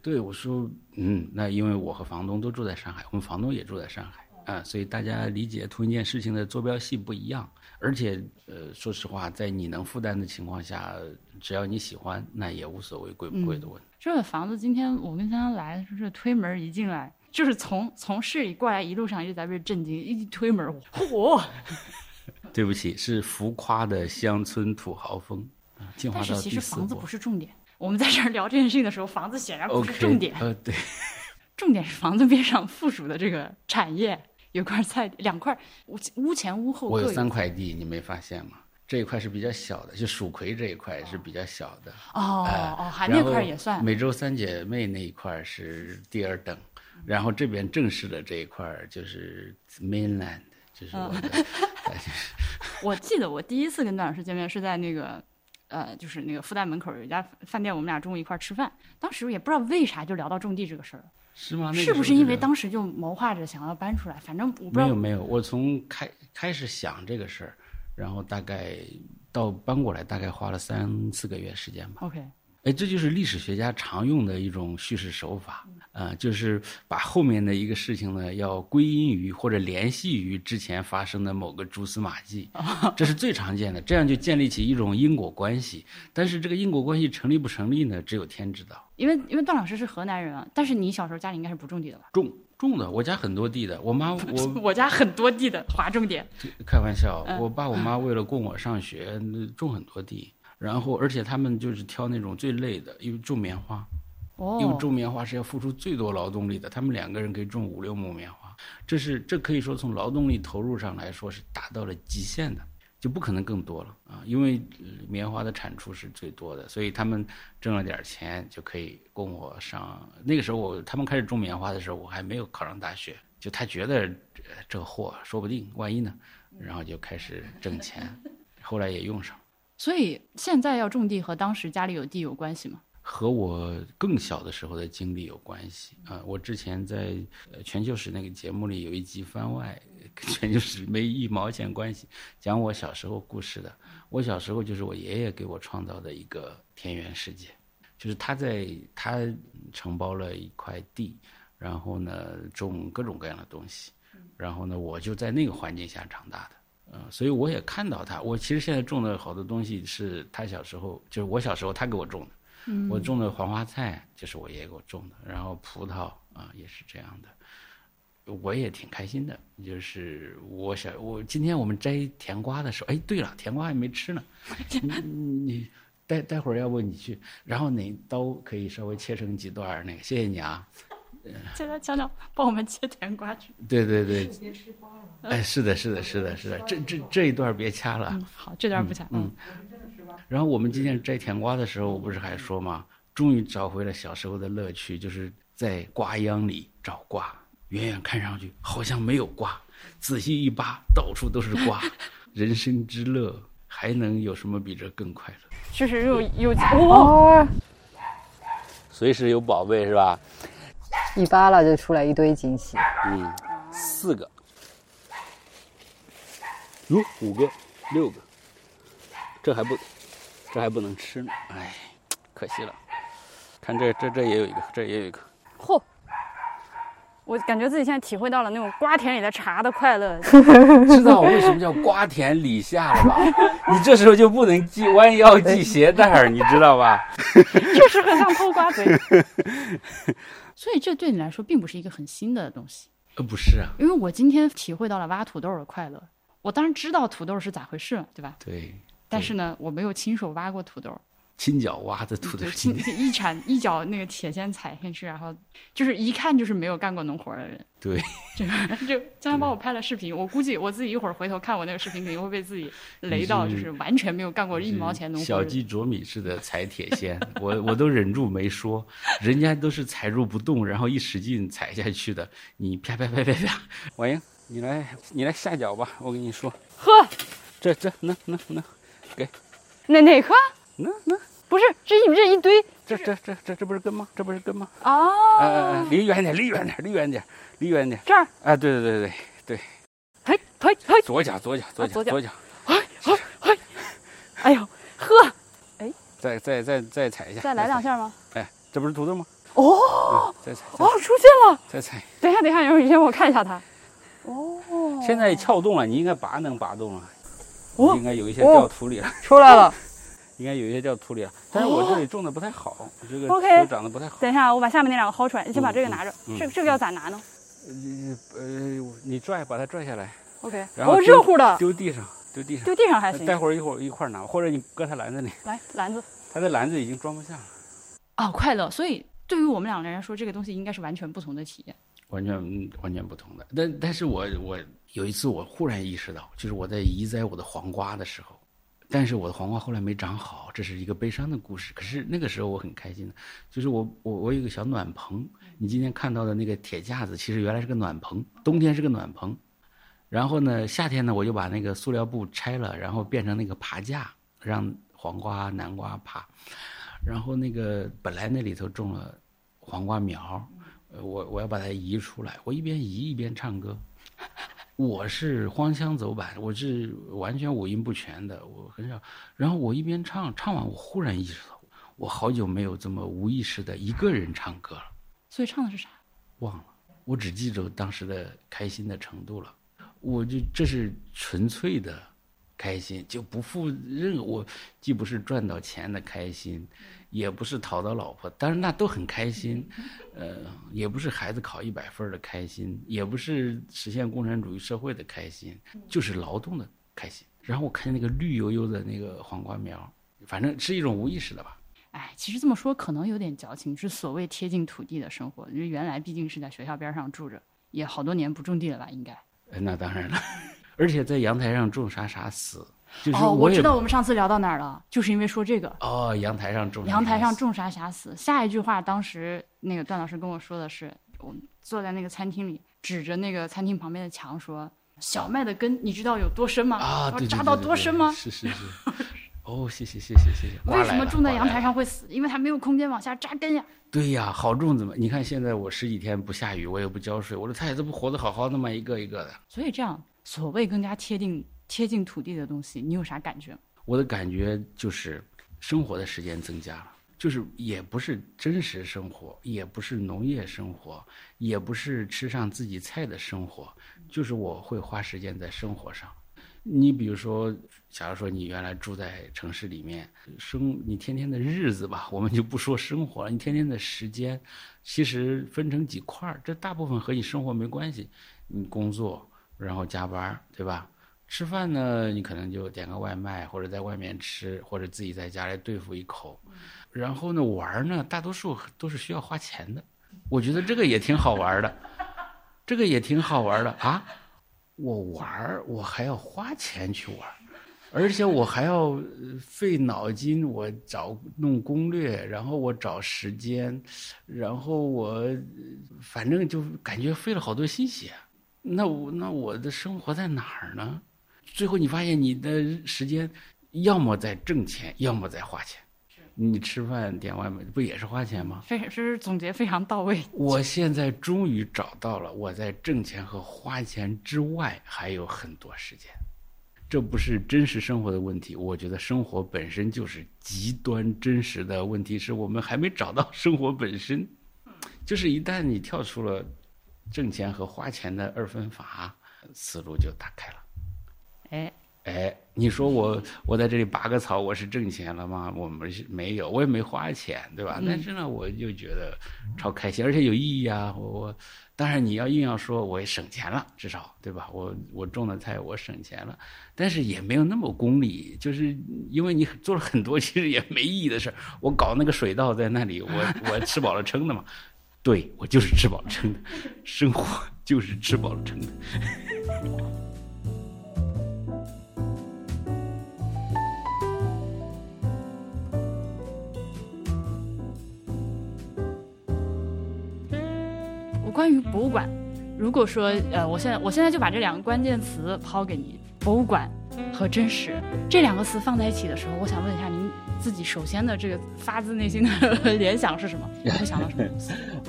对我说，嗯，那因为我和房东都住在上海，我们房东也住在上海啊、所以大家理解同一件事情的坐标系不一样。而且，呃，说实话，在你能负担的情况下，只要你喜欢，那也无所谓贵不贵的问题。这个房子今天我跟香香来，就是推门一进来，就是从从市里过来，一路上一直在被震惊，一推门，嚯！对不起，是浮夸的乡村土豪风啊，进化但是到第四其实房子不是重点。我们在这儿聊这件事情的时候，房子显然不是重点，呃，对，重点是房子边上附属的这个产业，有块菜地，两块屋屋前屋后各我有三块地，你没发现吗？这一块是比较小的，就蜀葵这一块是比较小的。哦哎哦，还那块儿也算美洲三姐妹那一块儿是第二等，然后这边正式的这一块儿就是 mainland，就是我的，哎我记得我第一次跟段老师见面是在那个，呃，就是那个复旦门口有一家饭店，我们俩中午一块儿吃饭。当时也不知道为啥就聊到种地这个事儿了，是吗？那个是不是因为当时就谋划着想要搬出来？反正我不知道。没有没有，我从开开始想这个事儿，然后大概到搬过来，大概花了三四个月时间吧。OK，哎，这就是历史学家常用的一种叙事手法，啊、就是把后面的一个事情呢，要归因于或者联系于之前发生的某个蛛丝马迹，这是最常见的，这样就建立起一种因果关系。但是这个因果关系成立不成立呢？只有天知道。因为因为段老师是河南人啊，但是你小时候家里应该是不种地的吧？种种的，我家很多地的，我妈我我家很多地的，划重点。开玩笑，嗯我爸我妈为了供我上学，那种很多地。然后，而且他们就是挑那种最累的，因为种棉花，因为哦，种棉花是要付出最多劳动力的，他们两个人可以种五六亩棉花，这是这可以说从劳动力投入上来说是达到了极限的，就不可能更多了啊！因为呃棉花的产出是最多的，所以他们挣了点钱就可以供我上。那个时候我他们开始种棉花的时候，我还没有考上大学，就他觉得呃这货说不定万一呢，然后就开始挣钱，后来也用上。所以现在要种地和当时家里有地有关系吗？和我更小的时候的经历有关系啊！我之前在呃全球史那个节目里有一集番外，跟全球史没一毛钱关系，讲我小时候故事的。我小时候就是我爷爷给我创造的一个田园世界，就是他在他承包了一块地，然后呢种各种各样的东西，然后呢我就在那个环境下长大的。呃，所以我也看到他。我其实现在种的好多东西是他小时候，就是我小时候他给我种的。嗯我种的黄花菜就是我爷爷给我种的，然后葡萄啊也是这样的。我也挺开心的。就是我想，我今天我们摘甜瓜的时候，哎，对了，甜瓜还没吃呢，你你待待会儿要不你去，然后你刀可以稍微切成几段儿那个，谢谢你啊。现在强强帮我们切甜瓜去。对对对，哎，是的，是的，是的，是的，这这这一段别掐了。嗯，好，这段不掐。嗯。然后我们今天摘甜瓜的时候，我不是还说吗？终于找回了小时候的乐趣，就是在瓜秧里找瓜。远远看上去好像没有瓜，仔细一扒，到处都是瓜。人生之乐，还能有什么比这更快乐？就是有有哦，随时有宝贝是吧？一扒拉就出来一堆惊喜。嗯，四个，哟，五个，六个，这还不，这还不能吃呢，哎，可惜了。看这这这也有一个，这也有一个。嚯！我感觉自己现在体会到了那种瓜田里的茶的快乐。知道为什么叫瓜田李下了吧？你这时候就不能系弯腰系鞋带儿，你知道吧？确实很像偷瓜贼。所以这对你来说并不是一个很新的东西，呃，不是啊，因为我今天体会到了挖土豆的快乐。我当然知道土豆是咋回事，对吧？对。但是呢，我没有亲手挖过土豆。亲脚挖的土豆，亲 一铲一脚那个铁锨踩进去，然后就是一看就是没有干过农活的人。对，就就经常帮我拍了视频，我估计我自己一会儿回头看我那个视频，肯定会被自己雷到，就是完全没有干过一毛钱农活。小鸡啄米似的踩铁锨，我我都忍住没说，人家都是踩住不动，然后一使劲踩下去的，你啪啪啪啪啪。王英，你来你来下脚吧，我跟你说。呵，这这能能能，给哪哪颗？能能。不是，这一这一堆，这这这这这不是根吗？这不是根吗？哦，离远点，离远点，离远点，离远点。这儿？啊，对对对对对。嘿，嘿，嘿，左脚，左脚，左脚，左脚。嘿，嘿，嘿。哎呦，呵，哎，再再再再踩一下。再来两下吗？哎，这不是土豆吗？哦，再踩。哦，出现了。再踩。等一下，等一下，你先给我看一下它。哦。现在撬动了，你应该拔能拔动了。哦。应该有一些掉土里了。出来了。应该有一些叫土里了，但是我这里种的不太好，这个球长得不太好。等一下，我把下面那两个薅出来，你先把这个拿着。这这个要咋拿呢？呃，你拽，把它拽下来。OK。然后热乎的。丢地上，丢地上。丢地上还行。待会儿一会儿一块拿，或者你搁它篮子里。来，篮子。它的篮子已经装不下了。哦，快乐。所以对于我们两个人来说，这个东西应该是完全不同的体验。完全完全不同的。但但是我我有一次我忽然意识到，就是我在移栽我的黄瓜的时候。但是我的黄瓜后来没长好，这是一个悲伤的故事。可是那个时候我很开心的，就是我我我有个小暖棚。你今天看到的那个铁架子，其实原来是个暖棚，冬天是个暖棚。然后呢，夏天呢，我就把那个塑料布拆了，然后变成那个爬架，让黄瓜、南瓜爬。然后那个本来那里头种了黄瓜苗，我我要把它移出来，我一边移一边唱歌。我是荒腔走板，我是完全五音不全的，我很少。然后我一边唱，唱完我忽然意识到，我好久没有这么无意识的一个人唱歌了。所以唱的是啥？忘了，我只记住当时的开心的程度了。我就这是纯粹的开心，就不负任何我，既不是赚到钱的开心。也不是讨到老婆，但是那都很开心，呃，也不是孩子考一百分的开心，也不是实现共产主义社会的开心，就是劳动的开心。然后我看见那个绿油油的那个黄瓜苗，反正是一种无意识的吧。哎，其实这么说可能有点矫情，是所谓贴近土地的生活。因为原来毕竟是在学校边上住着，也好多年不种地了吧？应该。那当然了，而且在阳台上种啥啥死。哦，我知道我们上次聊到哪儿了，就是因为说这个。哦，阳台上种阳台上种啥啥死。下一句话，当时那个段老师跟我说的是，我坐在那个餐厅里，指着那个餐厅旁边的墙说：“小麦的根，你知道有多深吗？啊，对扎到多深吗？”是是是。哦，谢谢谢谢谢谢。为什么种在阳台上会死？因为它没有空间往下扎根呀。对呀，好种子嘛。你看现在我十几天不下雨，我也不浇水，我的菜都不活得好好的吗，一个一个的。所以这样，所谓更加贴近。贴近土地的东西，你有啥感觉？我的感觉就是生活的时间增加了，就是也不是真实生活，也不是农业生活，也不是吃上自己菜的生活，就是我会花时间在生活上。你比如说，假如说你原来住在城市里面，生你天天的日子吧，我们就不说生活了，你天天的时间，其实分成几块儿，这大部分和你生活没关系。你工作，然后加班，对吧？吃饭呢，你可能就点个外卖，或者在外面吃，或者自己在家里对付一口。然后呢，玩呢，大多数都是需要花钱的。我觉得这个也挺好玩的，这个也挺好玩的啊！我玩我还要花钱去玩而且我还要费脑筋，我找弄攻略，然后我找时间，然后我反正就感觉费了好多心血。那我那我的生活在哪儿呢？最后你发现你的时间要么在挣钱，要么在花钱。你吃饭点外卖不也是花钱吗？非这是总结非常到位。我现在终于找到了，我在挣钱和花钱之外还有很多时间。这不是真实生活的问题，我觉得生活本身就是极端真实的问题，是我们还没找到生活本身。就是一旦你跳出了挣钱和花钱的二分法，思路就打开了。哎。哎，你说我我在这里拔个草，我是挣钱了吗？我们是没有，我也没花钱，对吧？但是呢，我就觉得超开心，而且有意义啊！我我，当然你要硬要说，我也省钱了，至少对吧？我我种的菜我省钱了，但是也没有那么功利，就是因为你做了很多 其实也没意义的事儿。我搞那个水稻在那里，我 我吃饱了撑的嘛，对我就是吃饱了撑的，生活就是吃饱了撑的。关于博物馆，如果说呃，我现在我现在就把这两个关键词抛给你：博物馆和真实这两个词放在一起的时候，我想问一下您自己首先的这个发自内心的 联想是什么？你会想到什么？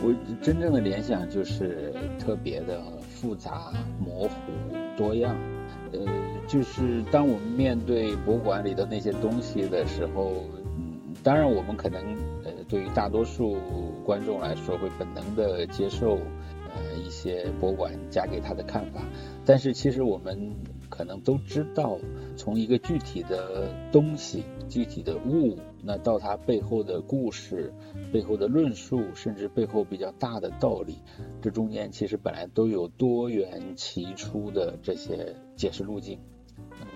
我真正的联想就是特别的复杂、模糊、多样。呃，就是当我们面对博物馆里的那些东西的时候，嗯，当然我们可能呃，对于大多数观众来说会本能的接受。一些博物馆加给他的看法，但是其实我们可能都知道，从一个具体的东西、具体的物，那到它背后的故事、背后的论述，甚至背后比较大的道理，这中间其实本来都有多元齐出的这些解释路径。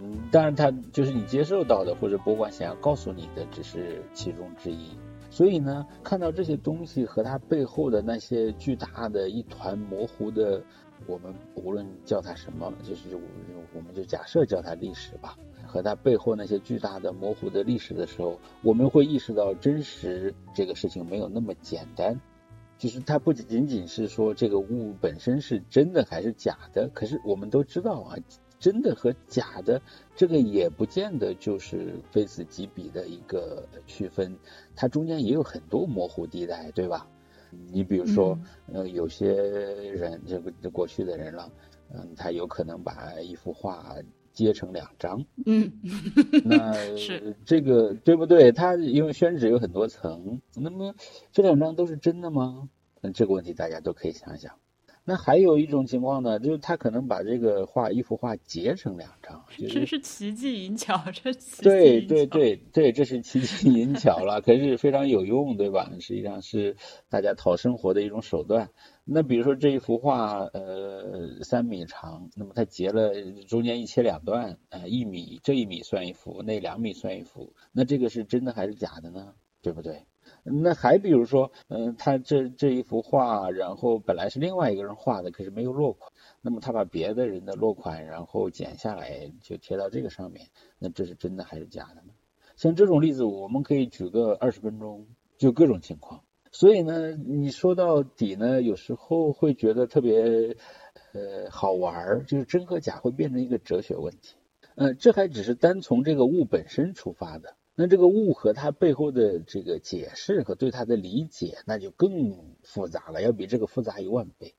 嗯，当然，它就是你接受到的，或者博物馆想要告诉你的，只是其中之一。所以呢，看到这些东西和它背后的那些巨大的一团模糊的，我们无论叫它什么，就是我们就假设叫它历史吧，和它背后那些巨大的模糊的历史的时候，我们会意识到真实这个事情没有那么简单，就是它不仅仅是说这个物本身是真的还是假的，可是我们都知道啊。真的和假的，这个也不见得就是非此即彼的一个区分，它中间也有很多模糊地带，对吧？你比如说，呃，有些人，这个过去的人了，嗯，他有可能把一幅画截成两张，嗯，那是这个对不对？他因为宣纸有很多层，那么这两张都是真的吗？那这个问题大家都可以想想。那还有一种情况呢，就是他可能把这个画一幅画截成两张，就是奇技淫巧，这对对对对，这是奇技淫巧了，可是非常有用，对吧？实际上是大家讨生活的一种手段。那比如说这一幅画，呃，三米长，那么它截了中间一切两段，呃，一米这一米算一幅，那两米算一幅，那这个是真的还是假的呢？对不对？那还比如说，嗯，他这这一幅画，然后本来是另外一个人画的，可是没有落款，那么他把别的人的落款然后剪下来就贴到这个上面，那这是真的还是假的呢？像这种例子，我们可以举个二十分钟，就各种情况。所以呢，你说到底呢，有时候会觉得特别呃好玩儿，就是真和假会变成一个哲学问题。嗯，这还只是单从这个物本身出发的。那这个物和它背后的这个解释和对它的理解，那就更复杂了，要比这个复杂一万倍，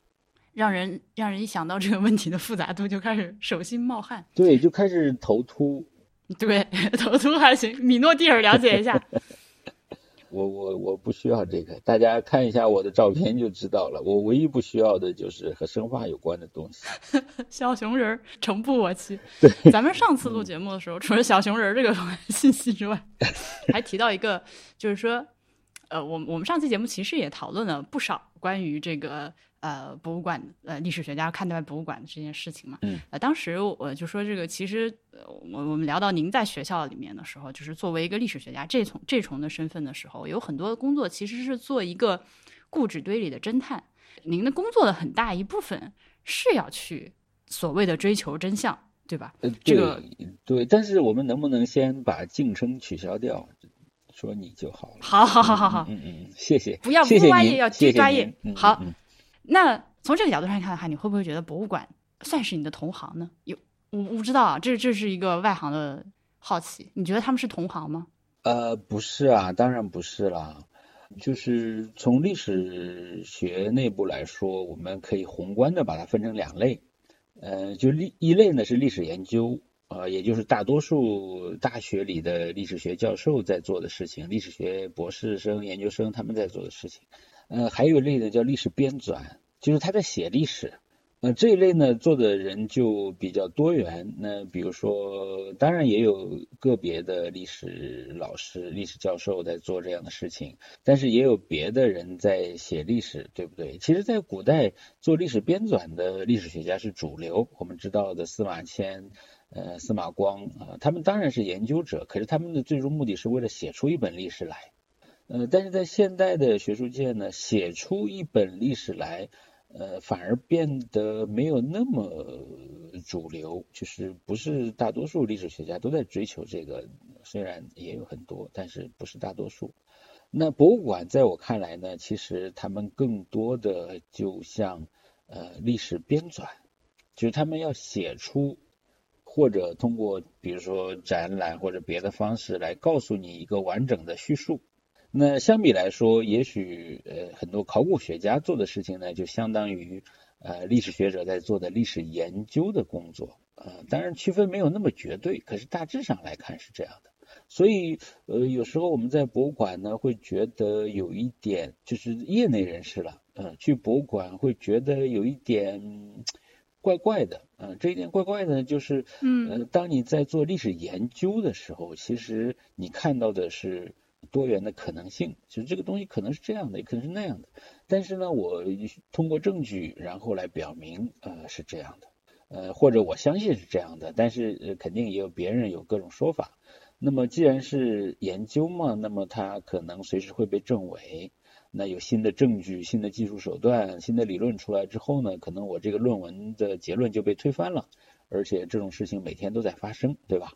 让人让人一想到这个问题的复杂度就开始手心冒汗，对，就开始头秃，对，头秃还行，米诺地尔了解一下，我我我不需要这个，大家看一下我的照片就知道了。我唯一不需要的就是和生化有关的东西。小熊人儿诚不我欺。对，咱们上次录节目的时候，除了小熊人儿这个 信息之外，还提到一个，就是说，呃，我我们上期节目其实也讨论了不少关于这个。呃，博物馆呃，历史学家看待博物馆的这件事情嘛，嗯，呃，当时我就说这个，其实我我们聊到您在学校里面的时候，就是作为一个历史学家这重这重的身份的时候，有很多的工作其实是做一个故纸堆里的侦探。您的工作的很大一部分是要去所谓的追求真相，对吧？呃，这个对，但是我们能不能先把敬称取消掉，说你就好了？好好好好好，嗯嗯，谢谢，不要不专业，要专业。好。嗯那从这个角度上看的话，你会不会觉得博物馆算是你的同行呢？有我不知道啊，这这是一个外行的好奇。你觉得他们是同行吗？呃，不是啊，当然不是啦。就是从历史学内部来说，我们可以宏观的把它分成两类。呃，就历一类呢是历史研究，呃，也就是大多数大学里的历史学教授在做的事情，历史学博士生、研究生他们在做的事情。呃，还有一类呢，叫历史编纂，就是他在写历史。呃，这一类呢，做的人就比较多元。那比如说，当然也有个别的历史老师、历史教授在做这样的事情，但是也有别的人在写历史，对不对？其实，在古代做历史编纂的历史学家是主流。我们知道的司马迁、呃司马光啊，他们当然是研究者，可是他们的最终目的是为了写出一本历史来。呃，但是在现代的学术界呢，写出一本历史来，呃，反而变得没有那么主流，就是不是大多数历史学家都在追求这个，虽然也有很多，但是不是大多数。那博物馆在我看来呢，其实他们更多的就像呃历史编纂，就是他们要写出或者通过比如说展览或者别的方式来告诉你一个完整的叙述。那相比来说，也许呃很多考古学家做的事情呢，就相当于呃历史学者在做的历史研究的工作。呃，当然区分没有那么绝对，可是大致上来看是这样的。所以呃有时候我们在博物馆呢，会觉得有一点就是业内人士了，呃去博物馆会觉得有一点怪怪的。嗯，这一点怪怪的，就是嗯呃当你在做历史研究的时候，其实你看到的是。多元的可能性，其实这个东西可能是这样的，也可能是那样的。但是呢，我通过证据，然后来表明，呃，是这样的，呃，或者我相信是这样的。但是，肯定也有别人有各种说法。那么既然是研究嘛，那么它可能随时会被证伪。那有新的证据、新的技术手段、新的理论出来之后呢，可能我这个论文的结论就被推翻了。而且这种事情每天都在发生，对吧？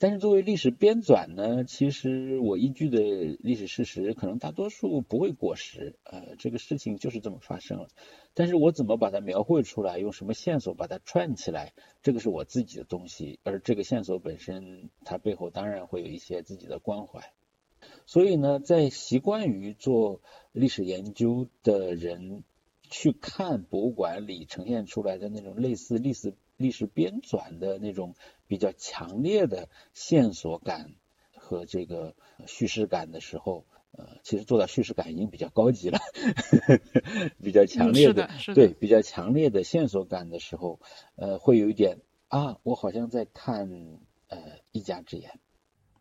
但是作为历史编纂呢，其实我依据的历史事实可能大多数不会过时，呃，这个事情就是这么发生了。但是我怎么把它描绘出来，用什么线索把它串起来，这个是我自己的东西。而这个线索本身，它背后当然会有一些自己的关怀。所以呢，在习惯于做历史研究的人去看博物馆里呈现出来的那种类似历史。历史编纂的那种比较强烈的线索感和这个叙事感的时候，呃，其实做到叙事感已经比较高级了，比较强烈的，对，比较强烈的线索感的时候，呃，会有一点啊，我好像在看呃一家之言。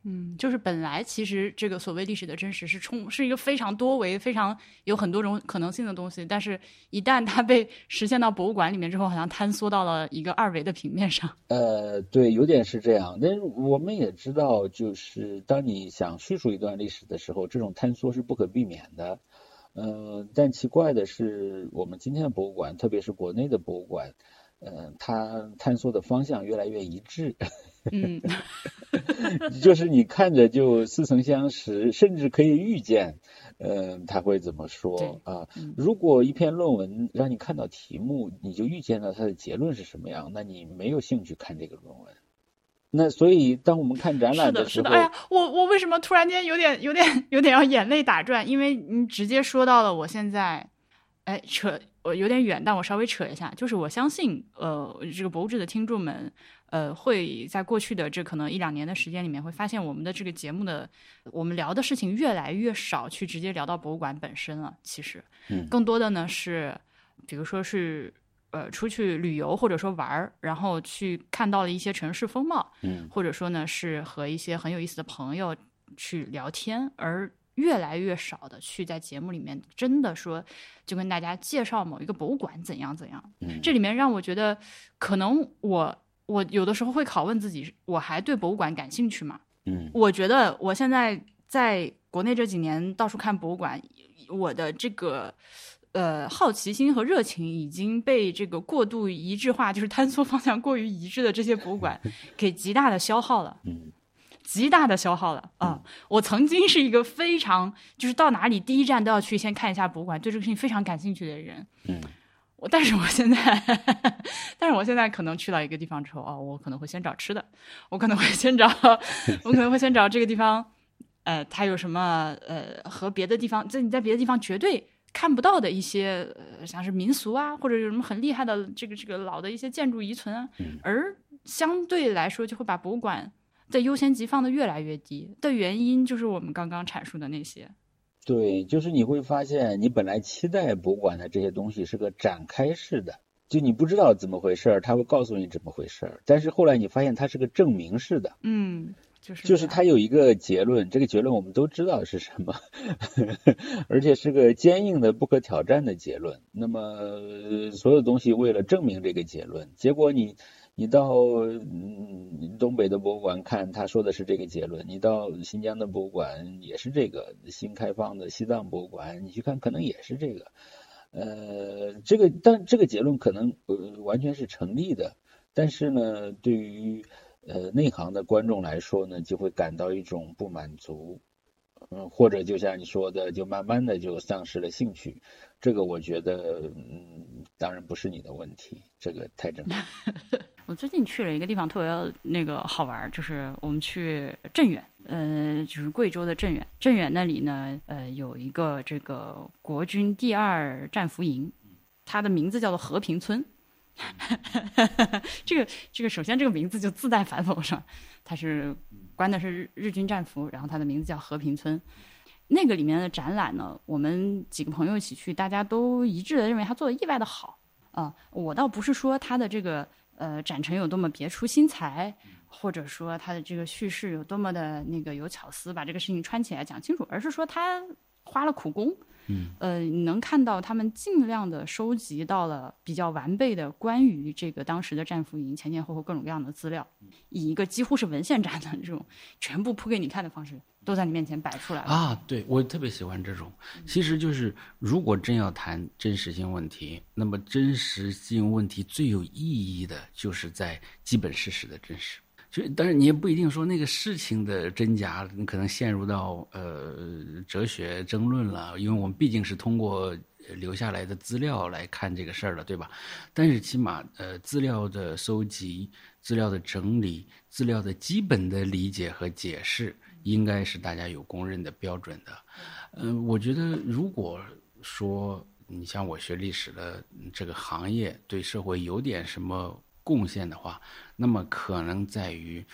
嗯，就是本来其实这个所谓历史的真实是充是一个非常多维、非常有很多种可能性的东西，但是一旦它被实现到博物馆里面之后，好像坍缩到了一个二维的平面上。呃，对，有点是这样。但是我们也知道，就是当你想叙述一段历史的时候，这种坍缩是不可避免的。嗯，但奇怪的是，我们今天的博物馆，特别是国内的博物馆。嗯，它探索的方向越来越一致。嗯，就是你看着就似曾相识，甚至可以预见，嗯，他会怎么说啊？如果一篇论文让你看到题目，你就预见到它的结论是什么样，那你没有兴趣看这个论文。那所以，当我们看展览的时候，哎呀，我我为什么突然间有点有点有点要眼泪打转？因为你直接说到了我现在，哎，扯。我有点远，但我稍微扯一下，就是我相信，呃，这个博物志的听众们，呃，会在过去的这可能一两年的时间里面，会发现我们的这个节目的我们聊的事情越来越少，去直接聊到博物馆本身了。其实，嗯。更多的呢是，比如说是呃出去旅游或者说玩儿，然后去看到了一些城市风貌，嗯。或者说呢是和一些很有意思的朋友去聊天，而越来越少的去在节目里面真的说就跟大家介绍某一个博物馆怎样怎样。嗯这里面让我觉得，可能我我有的时候会拷问自己，我还对博物馆感兴趣吗？嗯我觉得我现在在国内这几年到处看博物馆，我的这个呃好奇心和热情已经被这个过度一致化，就是 坍缩方向过于一致的这些博物馆给极大的消耗了。嗯极大的消耗了啊！我曾经是一个非常就是到哪里第一站都要去先看一下博物馆，对这个事情非常感兴趣的人。嗯我但是我现在，但是我现在可能去到一个地方之后，哦，我可能会先找吃的，我可能会先找，我可能会先找这个地方，呃，它有什么呃和别的地方，在你在别的地方绝对看不到的一些，呃，像是民俗啊，或者有什么很厉害的这个这个老的一些建筑遗存啊，嗯而相对来说就会把博物馆的优先级放得越来越低的原因，就是我们刚刚阐述的那些。对，就是你会发现，你本来期待博物馆的这些东西是个展开式的，就你不知道怎么回事儿，他会告诉你怎么回事儿，但是后来你发现它是个证明式的，嗯，就是就是它有一个结论，这个结论我们都知道是什么，而且是个坚硬的、不可挑战的结论。那么呃所有东西为了证明这个结论，结果你你到嗯东北的博物馆看，他说的是这个结论；你到新疆的博物馆也是这个，新开放的西藏博物馆你去看，可能也是这个。呃，这个但这个结论可能呃完全是成立的，但是呢，对于呃内行的观众来说呢，就会感到一种不满足，嗯，或者就像你说的，就慢慢的就丧失了兴趣。这个我觉得，嗯，当然不是你的问题，这个太正常。我最近去了一个地方，特别那个好玩，就是我们去镇远，呃，就是贵州的镇远。镇远那里呢，呃，有一个这个国军第二战俘营，它的名字叫做和平村。这 个这个，首先这个名字就自带反讽是吧？它是关的是日日军战俘，然后它的名字叫和平村。那个里面的展览呢，我们几个朋友一起去，大家都一致的认为他做的意外的好。啊、我倒不是说他的这个呃展陈有多么别出心裁，或者说他的这个叙事有多么的那个有巧思，把这个事情串起来讲清楚，而是说他花了苦功。嗯，呃，你能看到他们尽量的收集到了比较完备的关于这个当时的战俘营前前后后各种各样的资料，以一个几乎是文献展的这种全部铺给你看的方式，都在你面前摆出来了。啊，对我特别喜欢这种。其实就是，如果真要谈真实性问题，那么真实性问题最有意义的就是在基本事实的真实。就当然你也不一定说那个事情的真假，你可能陷入到呃哲学争论了，因为我们毕竟是通过留下来的资料来看这个事儿的，对吧？但是起码呃资料的收集、资料的整理、资料的基本的理解和解释，应该是大家有公认的标准的。嗯、我觉得如果说你像我学历史的这个行业对社会有点什么贡献的话，那么可能在于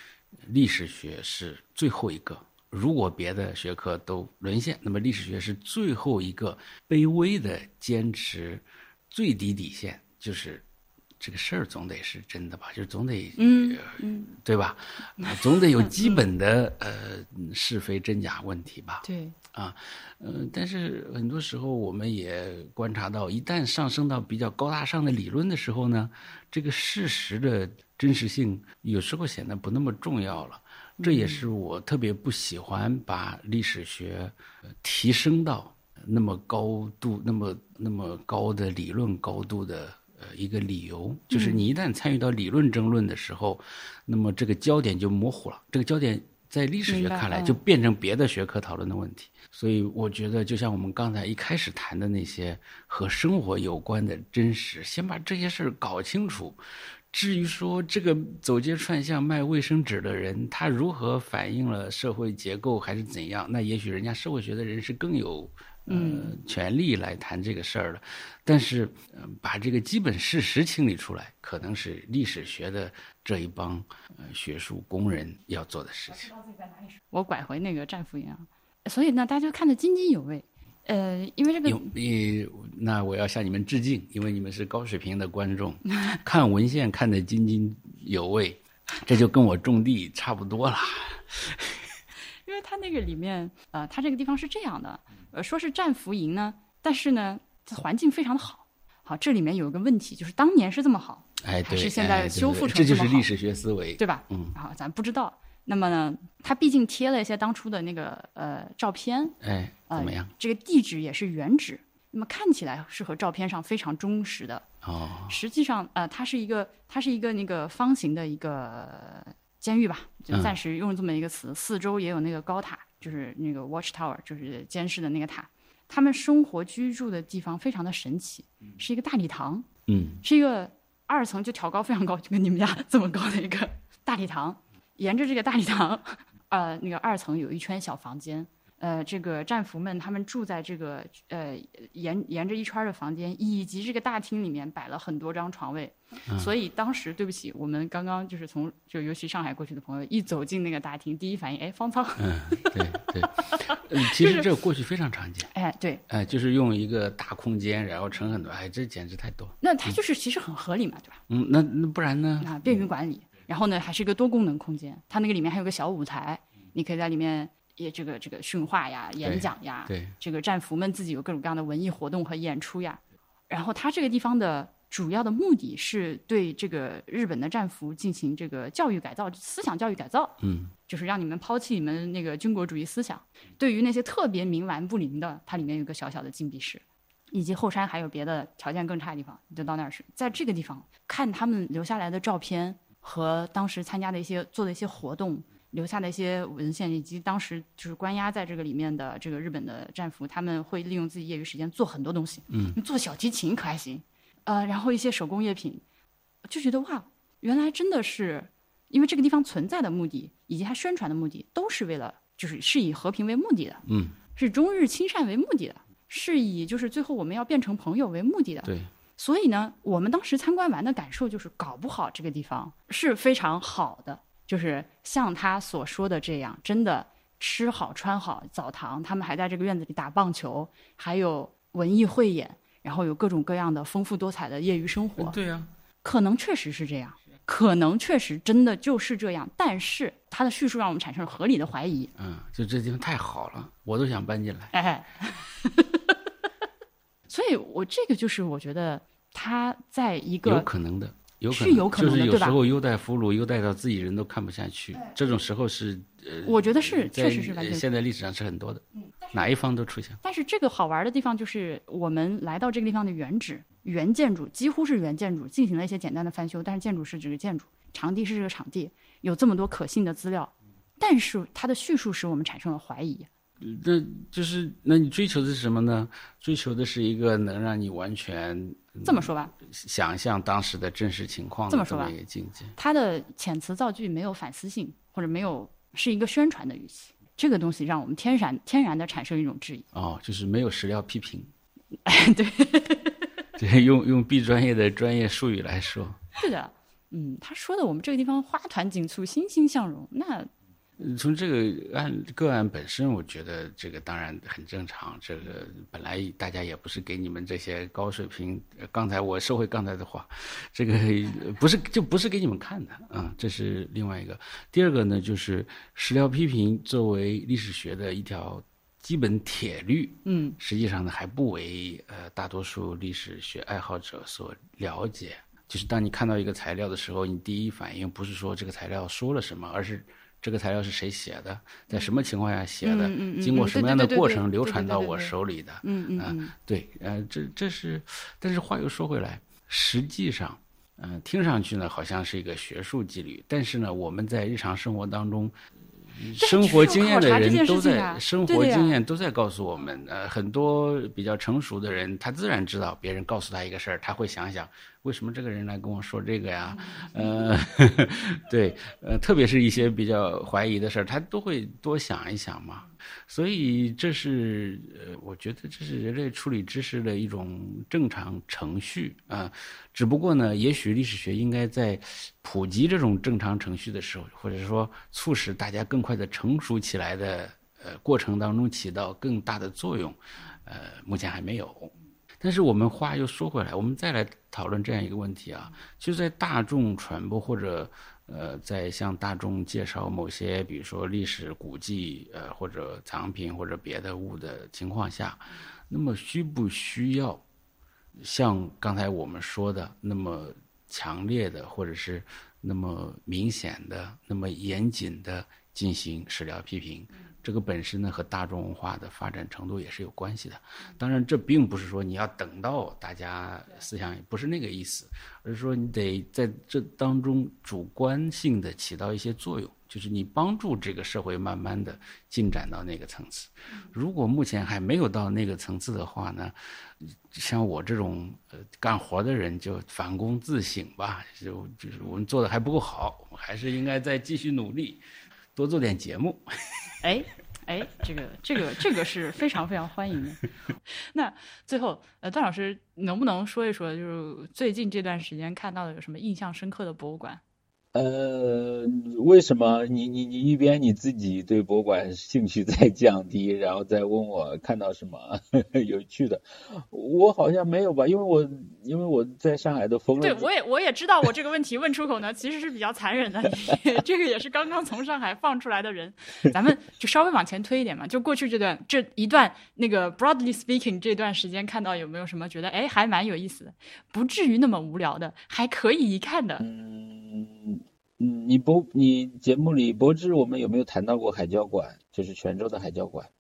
历史学是最后一个。如果别的学科都沦陷，那么历史学是最后一个卑微的坚持最低底线，就是这个事儿总得是真的吧，就总得嗯嗯，对吧？啊总得有 基本的呃是非真假问题吧。对，啊，嗯、但是很多时候我们也观察到，一旦上升到比较高大上的理论的时候呢，这个事实的真实性有时候显得不那么重要了。这也是我特别不喜欢把历史学呃提升到那么高度、那么那么高的理论高度的呃一个理由，就是你一旦参与到理论争论的时候，那么这个焦点就模糊了。这个焦点在历史学看来嗯就变成别的学科讨论的问题。所以我觉得，就像我们刚才一开始谈的那些和生活有关的真实，先把这些事儿搞清楚。至于说这个走街串巷卖卫生纸的人，他如何反映了社会结构还是怎样，那也许人家社会学的人是更有嗯权利来谈这个事儿了。但是，呃把这个基本事实清理出来，可能是历史学的这一帮呃学术工人要做的事情。我拐回那个战俘营啊，所以呢，大家就看得津津有味。呃，因为这个有你，那我要向你们致敬，因为你们是高水平的观众，看文献看得津津有味，这就跟我种地差不多了。因为它那个里面，呃，它这个地方是这样的，呃，说是战俘营呢，但是呢，环境非常的好。好，这里面有一个问题，就是当年是这么好，哎，对，还是现在哎修复成这就这么好是历史学思维。对吧？嗯，好，咱不知道。那么呢，它毕竟贴了一些当初的那个呃照片，哎，呃，怎么样？这个地址也是原址，那么看起来是和照片上非常忠实的。哦，实际上，呃，它是一个，它是一个那个方形的一个监狱吧，就嗯暂时用这么一个词。四周也有那个高塔，就是那个 watch tower，就是监视的那个塔。他们生活居住的地方非常的神奇，是一个大礼堂，嗯是一个二层就挑高非常高，就跟你们家这么高的一个大礼堂。沿着这个大礼堂，呃，那个二层有一圈小房间，呃，这个战俘们他们住在这个呃沿沿着一圈儿的房间，以及这个大厅里面摆了很多张床位。所以当时对不起，我们刚刚就是从就尤其上海过去的朋友，一走进那个大厅，第一反应，哎，方舱，嗯，对对，嗯其实这个过去非常常见。哎，对，哎，就是用一个大空间，然后盛很多，哎，这简直太多。那它就是其实很合理嘛，对吧？嗯，那那不然呢？啊，便于管理。然后呢，还是一个多功能空间，它那个里面还有个小舞台，你可以在里面也这个这个训话呀、演讲呀，对，这个战俘们自己有各种各样的文艺活动和演出呀。然后他这个地方的主要的目的是对这个日本的战俘进行这个教育改造、思想教育改造，嗯就是让你们抛弃你们那个军国主义思想。对于那些特别冥顽不灵的，它里面有个小小的禁闭室。以及后山还有别的条件更差的地方，你就到那儿去。在这个地方看他们留下来的照片和当时参加的一些做的一些活动，留下的一些文献，以及当时就是关押在这个里面的这个日本的战俘，他们会利用自己业余时间做很多东西，嗯，做小提琴可还行，呃，然后一些手工业品，就觉得哇，原来真的是因为这个地方存在的目的以及它宣传的目的，都是为了就是是以和平为目的的，嗯，是中日亲善为目的的，是以就是最后我们要变成朋友为目的的，对，所以呢，我们当时参观完的感受就是，搞不好这个地方是非常好的，就是像他所说的这样，真的吃好穿好，澡堂，他们还在这个院子里打棒球，还有文艺汇演，然后有各种各样的丰富多彩的业余生活，对呀，可能确实是这样，可能确实真的就是这样，但是他的叙述让我们产生了合理的怀疑，嗯，就这地方太好了，我都想搬进来。哎，所以我这个就是我觉得他在一个有可能的，有可是能，有可能的就是有时候优待俘虏，优待到自己人都看不下去，这种时候是呃，我觉得是确实是完全现在历史上是很多的，哪一方都出现。但是这个好玩的地方就是，我们来到这个地方的原址原建筑几乎是原建筑，进行了一些简单的翻修，但是建筑是这个建筑，场地是这个场地，有这么多可信的资料，但是它的叙述使我们产生了怀疑。那就是，那你追求的是什么呢？追求的是一个能让你完全这么说吧，想象当时的真实情况这这么说吧境界。它的遣词造句没有反思性，或者没有是一个宣传的语气，这个东西让我们天然天然的产生一种质疑。哦，就是没有史料批评。对，对，用用 B 专业的专业术语来说，是的，嗯，他说的我们这个地方花团锦簇、欣欣向荣，那呃从这个案个案本身，我觉得这个当然很正常。这个本来大家也不是给你们这些高水平，呃刚才我收回刚才的话，这个呃不是就不是给你们看的啊、这是另外一个。第二个呢，就是史料批评作为历史学的一条基本铁律，嗯，实际上呢还不为呃大多数历史学爱好者所了解。就是当你看到一个材料的时候，你第一反应不是说这个材料说了什么，而是这个材料是谁写的，在什么情况下写的，经过什么样的过程流传到我手里的。嗯嗯嗯，对，呃，这这是，但是话又说回来，实际上，嗯、听上去呢好像是一个学术纪律，但是呢，我们在日常生活当中，生活经验的人都在生活经验都在告诉我们，呃，很多比较成熟的人，他自然知道别人告诉他一个事儿，他会想想为什么这个人来跟我说这个呀？呃，对，呃，特别是一些比较怀疑的事儿，他都会多想一想嘛。所以这是呃，我觉得这是人类处理知识的一种正常程序啊。只不过呢，也许历史学应该在普及这种正常程序的时候，或者说促使大家更快的成熟起来的呃过程当中起到更大的作用。呃，目前还没有。但是我们话又说回来，我们再来讨论这样一个问题啊，就在大众传播或者呃，在向大众介绍某些，比如说历史古迹呃或者藏品或者别的物的情况下，那么需不需要像刚才我们说的那么强烈的，或者是那么明显的、那么严谨的进行史料批评？这个本身呢，和大众文化的发展程度也是有关系的。当然，这并不是说你要等到大家思想不是那个意思，而是说你得在这当中主观性的起到一些作用，就是你帮助这个社会慢慢的进展到那个层次。如果目前还没有到那个层次的话呢，像我这种呃干活的人就反躬自省吧，就就是我们做的还不够好，我们还是应该再继续努力。多做点节目，哎哎，这个这个这个是非常非常欢迎的。那最后，呃，段老师能不能说一说，就是最近这段时间看到的有什么印象深刻的博物馆？呃，为什么你你你一边你自己对博物馆兴趣在降低，然后再问我看到什么 有趣的？我好像没有吧，因为我因为我在上海都封了。对，我也我也知道，我这个问题问出口呢，其实是比较残忍的。这个也是刚刚从上海放出来的人，咱们就稍微往前推一点嘛，就过去这段这一段那个 broadly speaking 这段时间，看到有没有什么觉得哎还蛮有意思的，不至于那么无聊的，还可以一看的。嗯。嗯，你博你节目里博智，我们有没有谈到过海交馆？就是泉州的海交馆。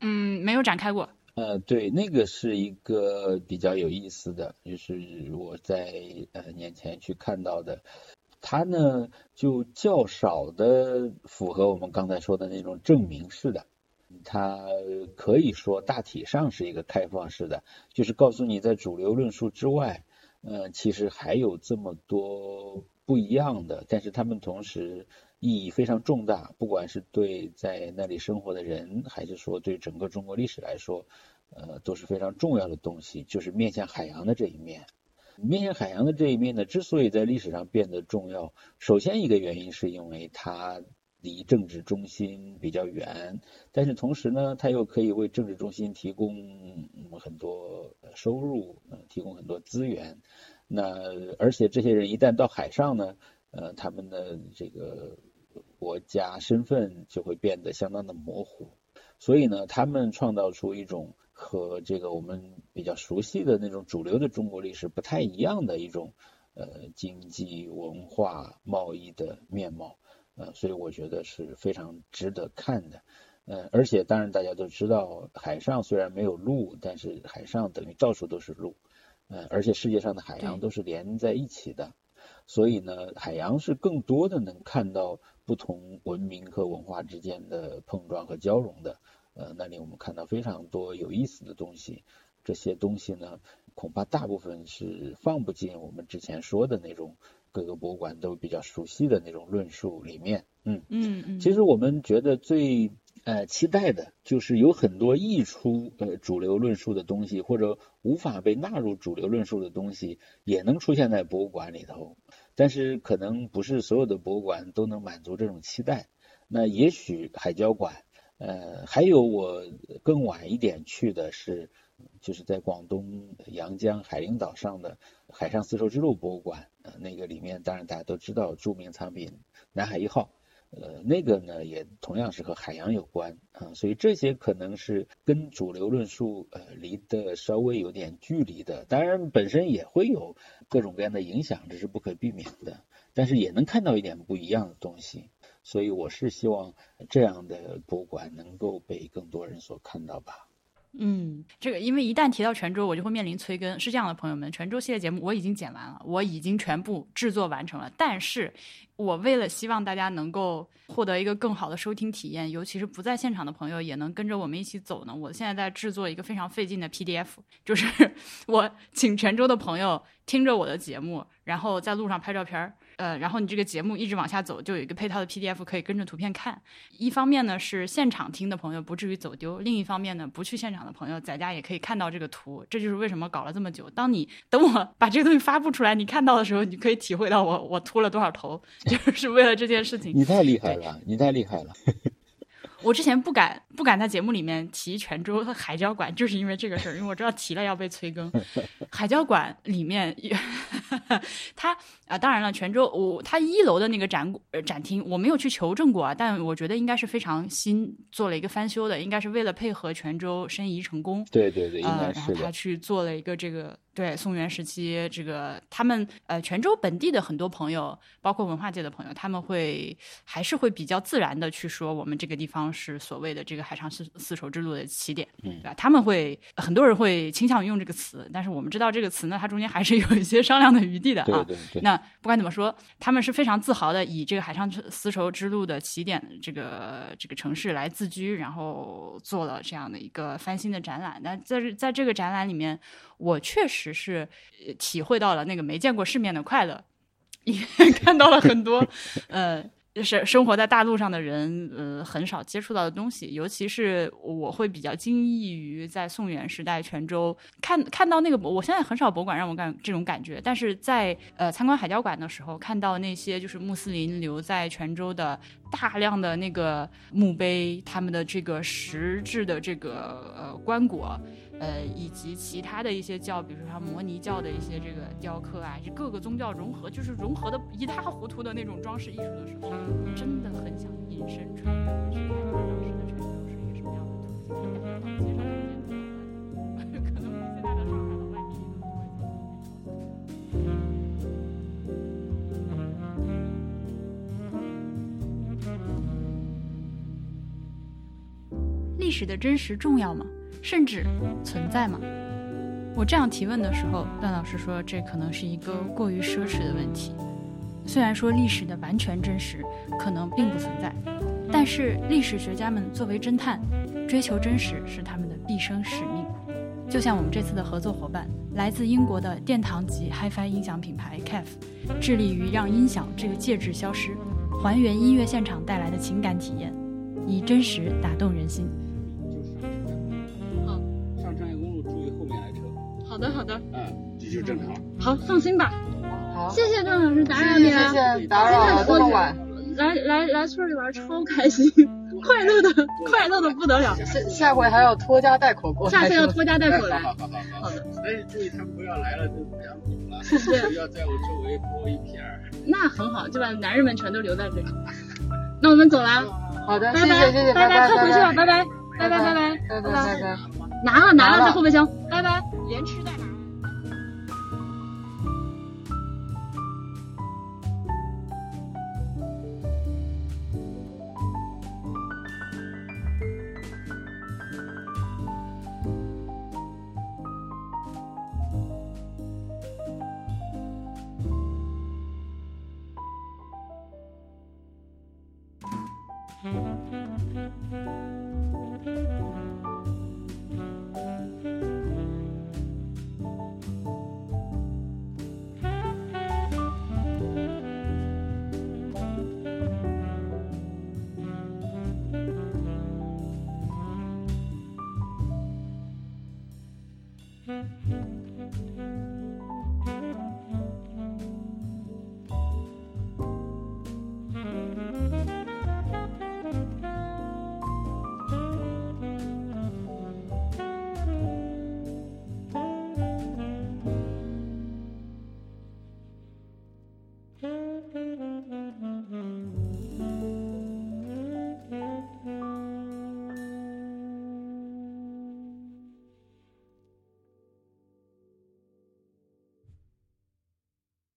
嗯，没有展开过。呃，对，那个是一个比较有意思的，就是我在呃年前去看到的，它呢就较少的符合我们刚才说的那种证明式的，它可以说大体上是一个开放式的，就是告诉你在主流论述之外，呃，其实还有这么多。不一样的，但是他们同时意义非常重大，不管是对在那里生活的人，还是说对整个中国历史来说，呃，都是非常重要的东西。就是面向海洋的这一面，面向海洋的这一面呢，之所以在历史上变得重要，首先一个原因是因为它离政治中心比较远，但是同时呢，它又可以为政治中心提供很多收入，呃提供很多资源。那而且这些人一旦到海上呢，呃，他们的这个国家身份就会变得相当的模糊，所以呢，他们创造出一种和这个我们比较熟悉的那种主流的中国历史不太一样的一种呃经济文化贸易的面貌，呃，所以我觉得是非常值得看的，呃，而且当然大家都知道，海上虽然没有路，但是海上等于到处都是路。嗯，而且世界上的海洋都是连在一起的，所以呢，海洋是更多的能看到不同文明和文化之间的碰撞和交融的。呃，那里我们看到非常多有意思的东西，这些东西呢，恐怕大部分是放不进我们之前说的那种各个博物馆都比较熟悉的那种论述里面。嗯嗯嗯。其实我们觉得最。呃，期待的就是有很多溢出呃主流论述的东西，或者无法被纳入主流论述的东西，也能出现在博物馆里头。但是可能不是所有的博物馆都能满足这种期待。那也许海交馆，呃，还有我更晚一点去的是，就是在广东阳江海陵岛上的海上丝绸之路博物馆，呃，那个里面当然大家都知道著名藏品南海一号。呃，那个呢，也同样是和海洋有关啊，所以这些可能是跟主流论述呃离得稍微有点距离的，当然本身也会有各种各样的影响，这是不可避免的，但是也能看到一点不一样的东西，所以我是希望这样的博物馆能够被更多人所看到吧。嗯，这个因为一旦提到泉州，我就会面临催更。是这样的，朋友们，泉州系列节目我已经剪完了，我已经全部制作完成了。但是，我为了希望大家能够获得一个更好的收听体验，尤其是不在现场的朋友也能跟着我们一起走呢，我现在在制作一个非常费劲的 PDF，就是 我请泉州的朋友听着我的节目，然后在路上拍照片儿。呃，然后你这个节目一直往下走，就有一个配套的 PDF 可以跟着图片看。一方面呢是现场听的朋友不至于走丢，另一方面呢不去现场的朋友在家也可以看到这个图。这就是为什么搞了这么久。当你等我把这个东西发布出来，你看到的时候，你可以体会到我我秃了多少头，就是为了这件事情。你太厉害了，你太厉害了。我之前不敢不敢在节目里面提泉州海交馆，就是因为这个事儿，因为我知道提了要被催更。海交馆里面，它啊，当然了，泉州我它一楼的那个展展厅我没有去求证过啊，但我觉得应该是非常新，做了一个翻修的，应该是为了配合泉州申遗成功。对对对，应该是然后他去做了一个这个。对宋元时期，这个他们呃泉州本地的很多朋友，包括文化界的朋友，他们会还是会比较自然的去说，我们这个地方是所谓的这个海上丝丝绸之路的起点，对吧？他们会很多人会倾向于用这个词，但是我们知道这个词呢，它中间还是有一些商量的余地的啊。对对对。那不管怎么说，他们是非常自豪的，以这个海上丝绸之路的起点这个这个城市来自居，然后做了这样的一个翻新的展览。那在在这个展览里面。我确实是体会到了那个没见过世面的快乐，也 看到了很多，呃，是生活在大陆上的人，呃，很少接触到的东西。尤其是我会比较惊异于在宋元时代泉州看看到那个，我现在很少博物馆让我感这种感觉，但是在呃参观海交馆的时候，看到那些就是穆斯林留在泉州的大量的那个墓碑，他们的这个石质的这个呃棺椁。呃，以及其他的一些教，比如说像摩尼教的一些这个雕刻啊，就各个宗教融合，就是融合的一塌糊涂的那种装饰艺术的时候，真的很想隐身穿越回去看看当时的是一个什么样的图景。感觉到街上的街 可能比现在的上海的外地都多历史的真实重要吗？甚至存在吗？我这样提问的时候，段老师说这可能是一个过于奢侈的问题。虽然说历史的完全真实可能并不存在，但是历史学家们作为侦探，追求真实是他们的毕生使命。就像我们这次的合作伙伴，来自英国的殿堂级 HiFi 音响品牌 c a f 致力于让音响这个介质消失，还原音乐现场带来的情感体验，以真实打动人心。就正常。好，放心吧。好，谢谢段老师打扰你了，谢谢打扰了这么晚。来来来村里玩超开心，快乐的快乐的不得了。下下回还要拖家带口过来。下次要拖家带口来。好好好好的。哎，注意他们不要来了就不想走了，不要在我周围播一片儿。那很好，就把男人们全都留在这里。那我们走了。好的，谢谢谢谢，拜拜，快回去吧，拜拜，拜拜拜拜拜拜拜。拿了拿了在后备箱，拜拜。连吃带。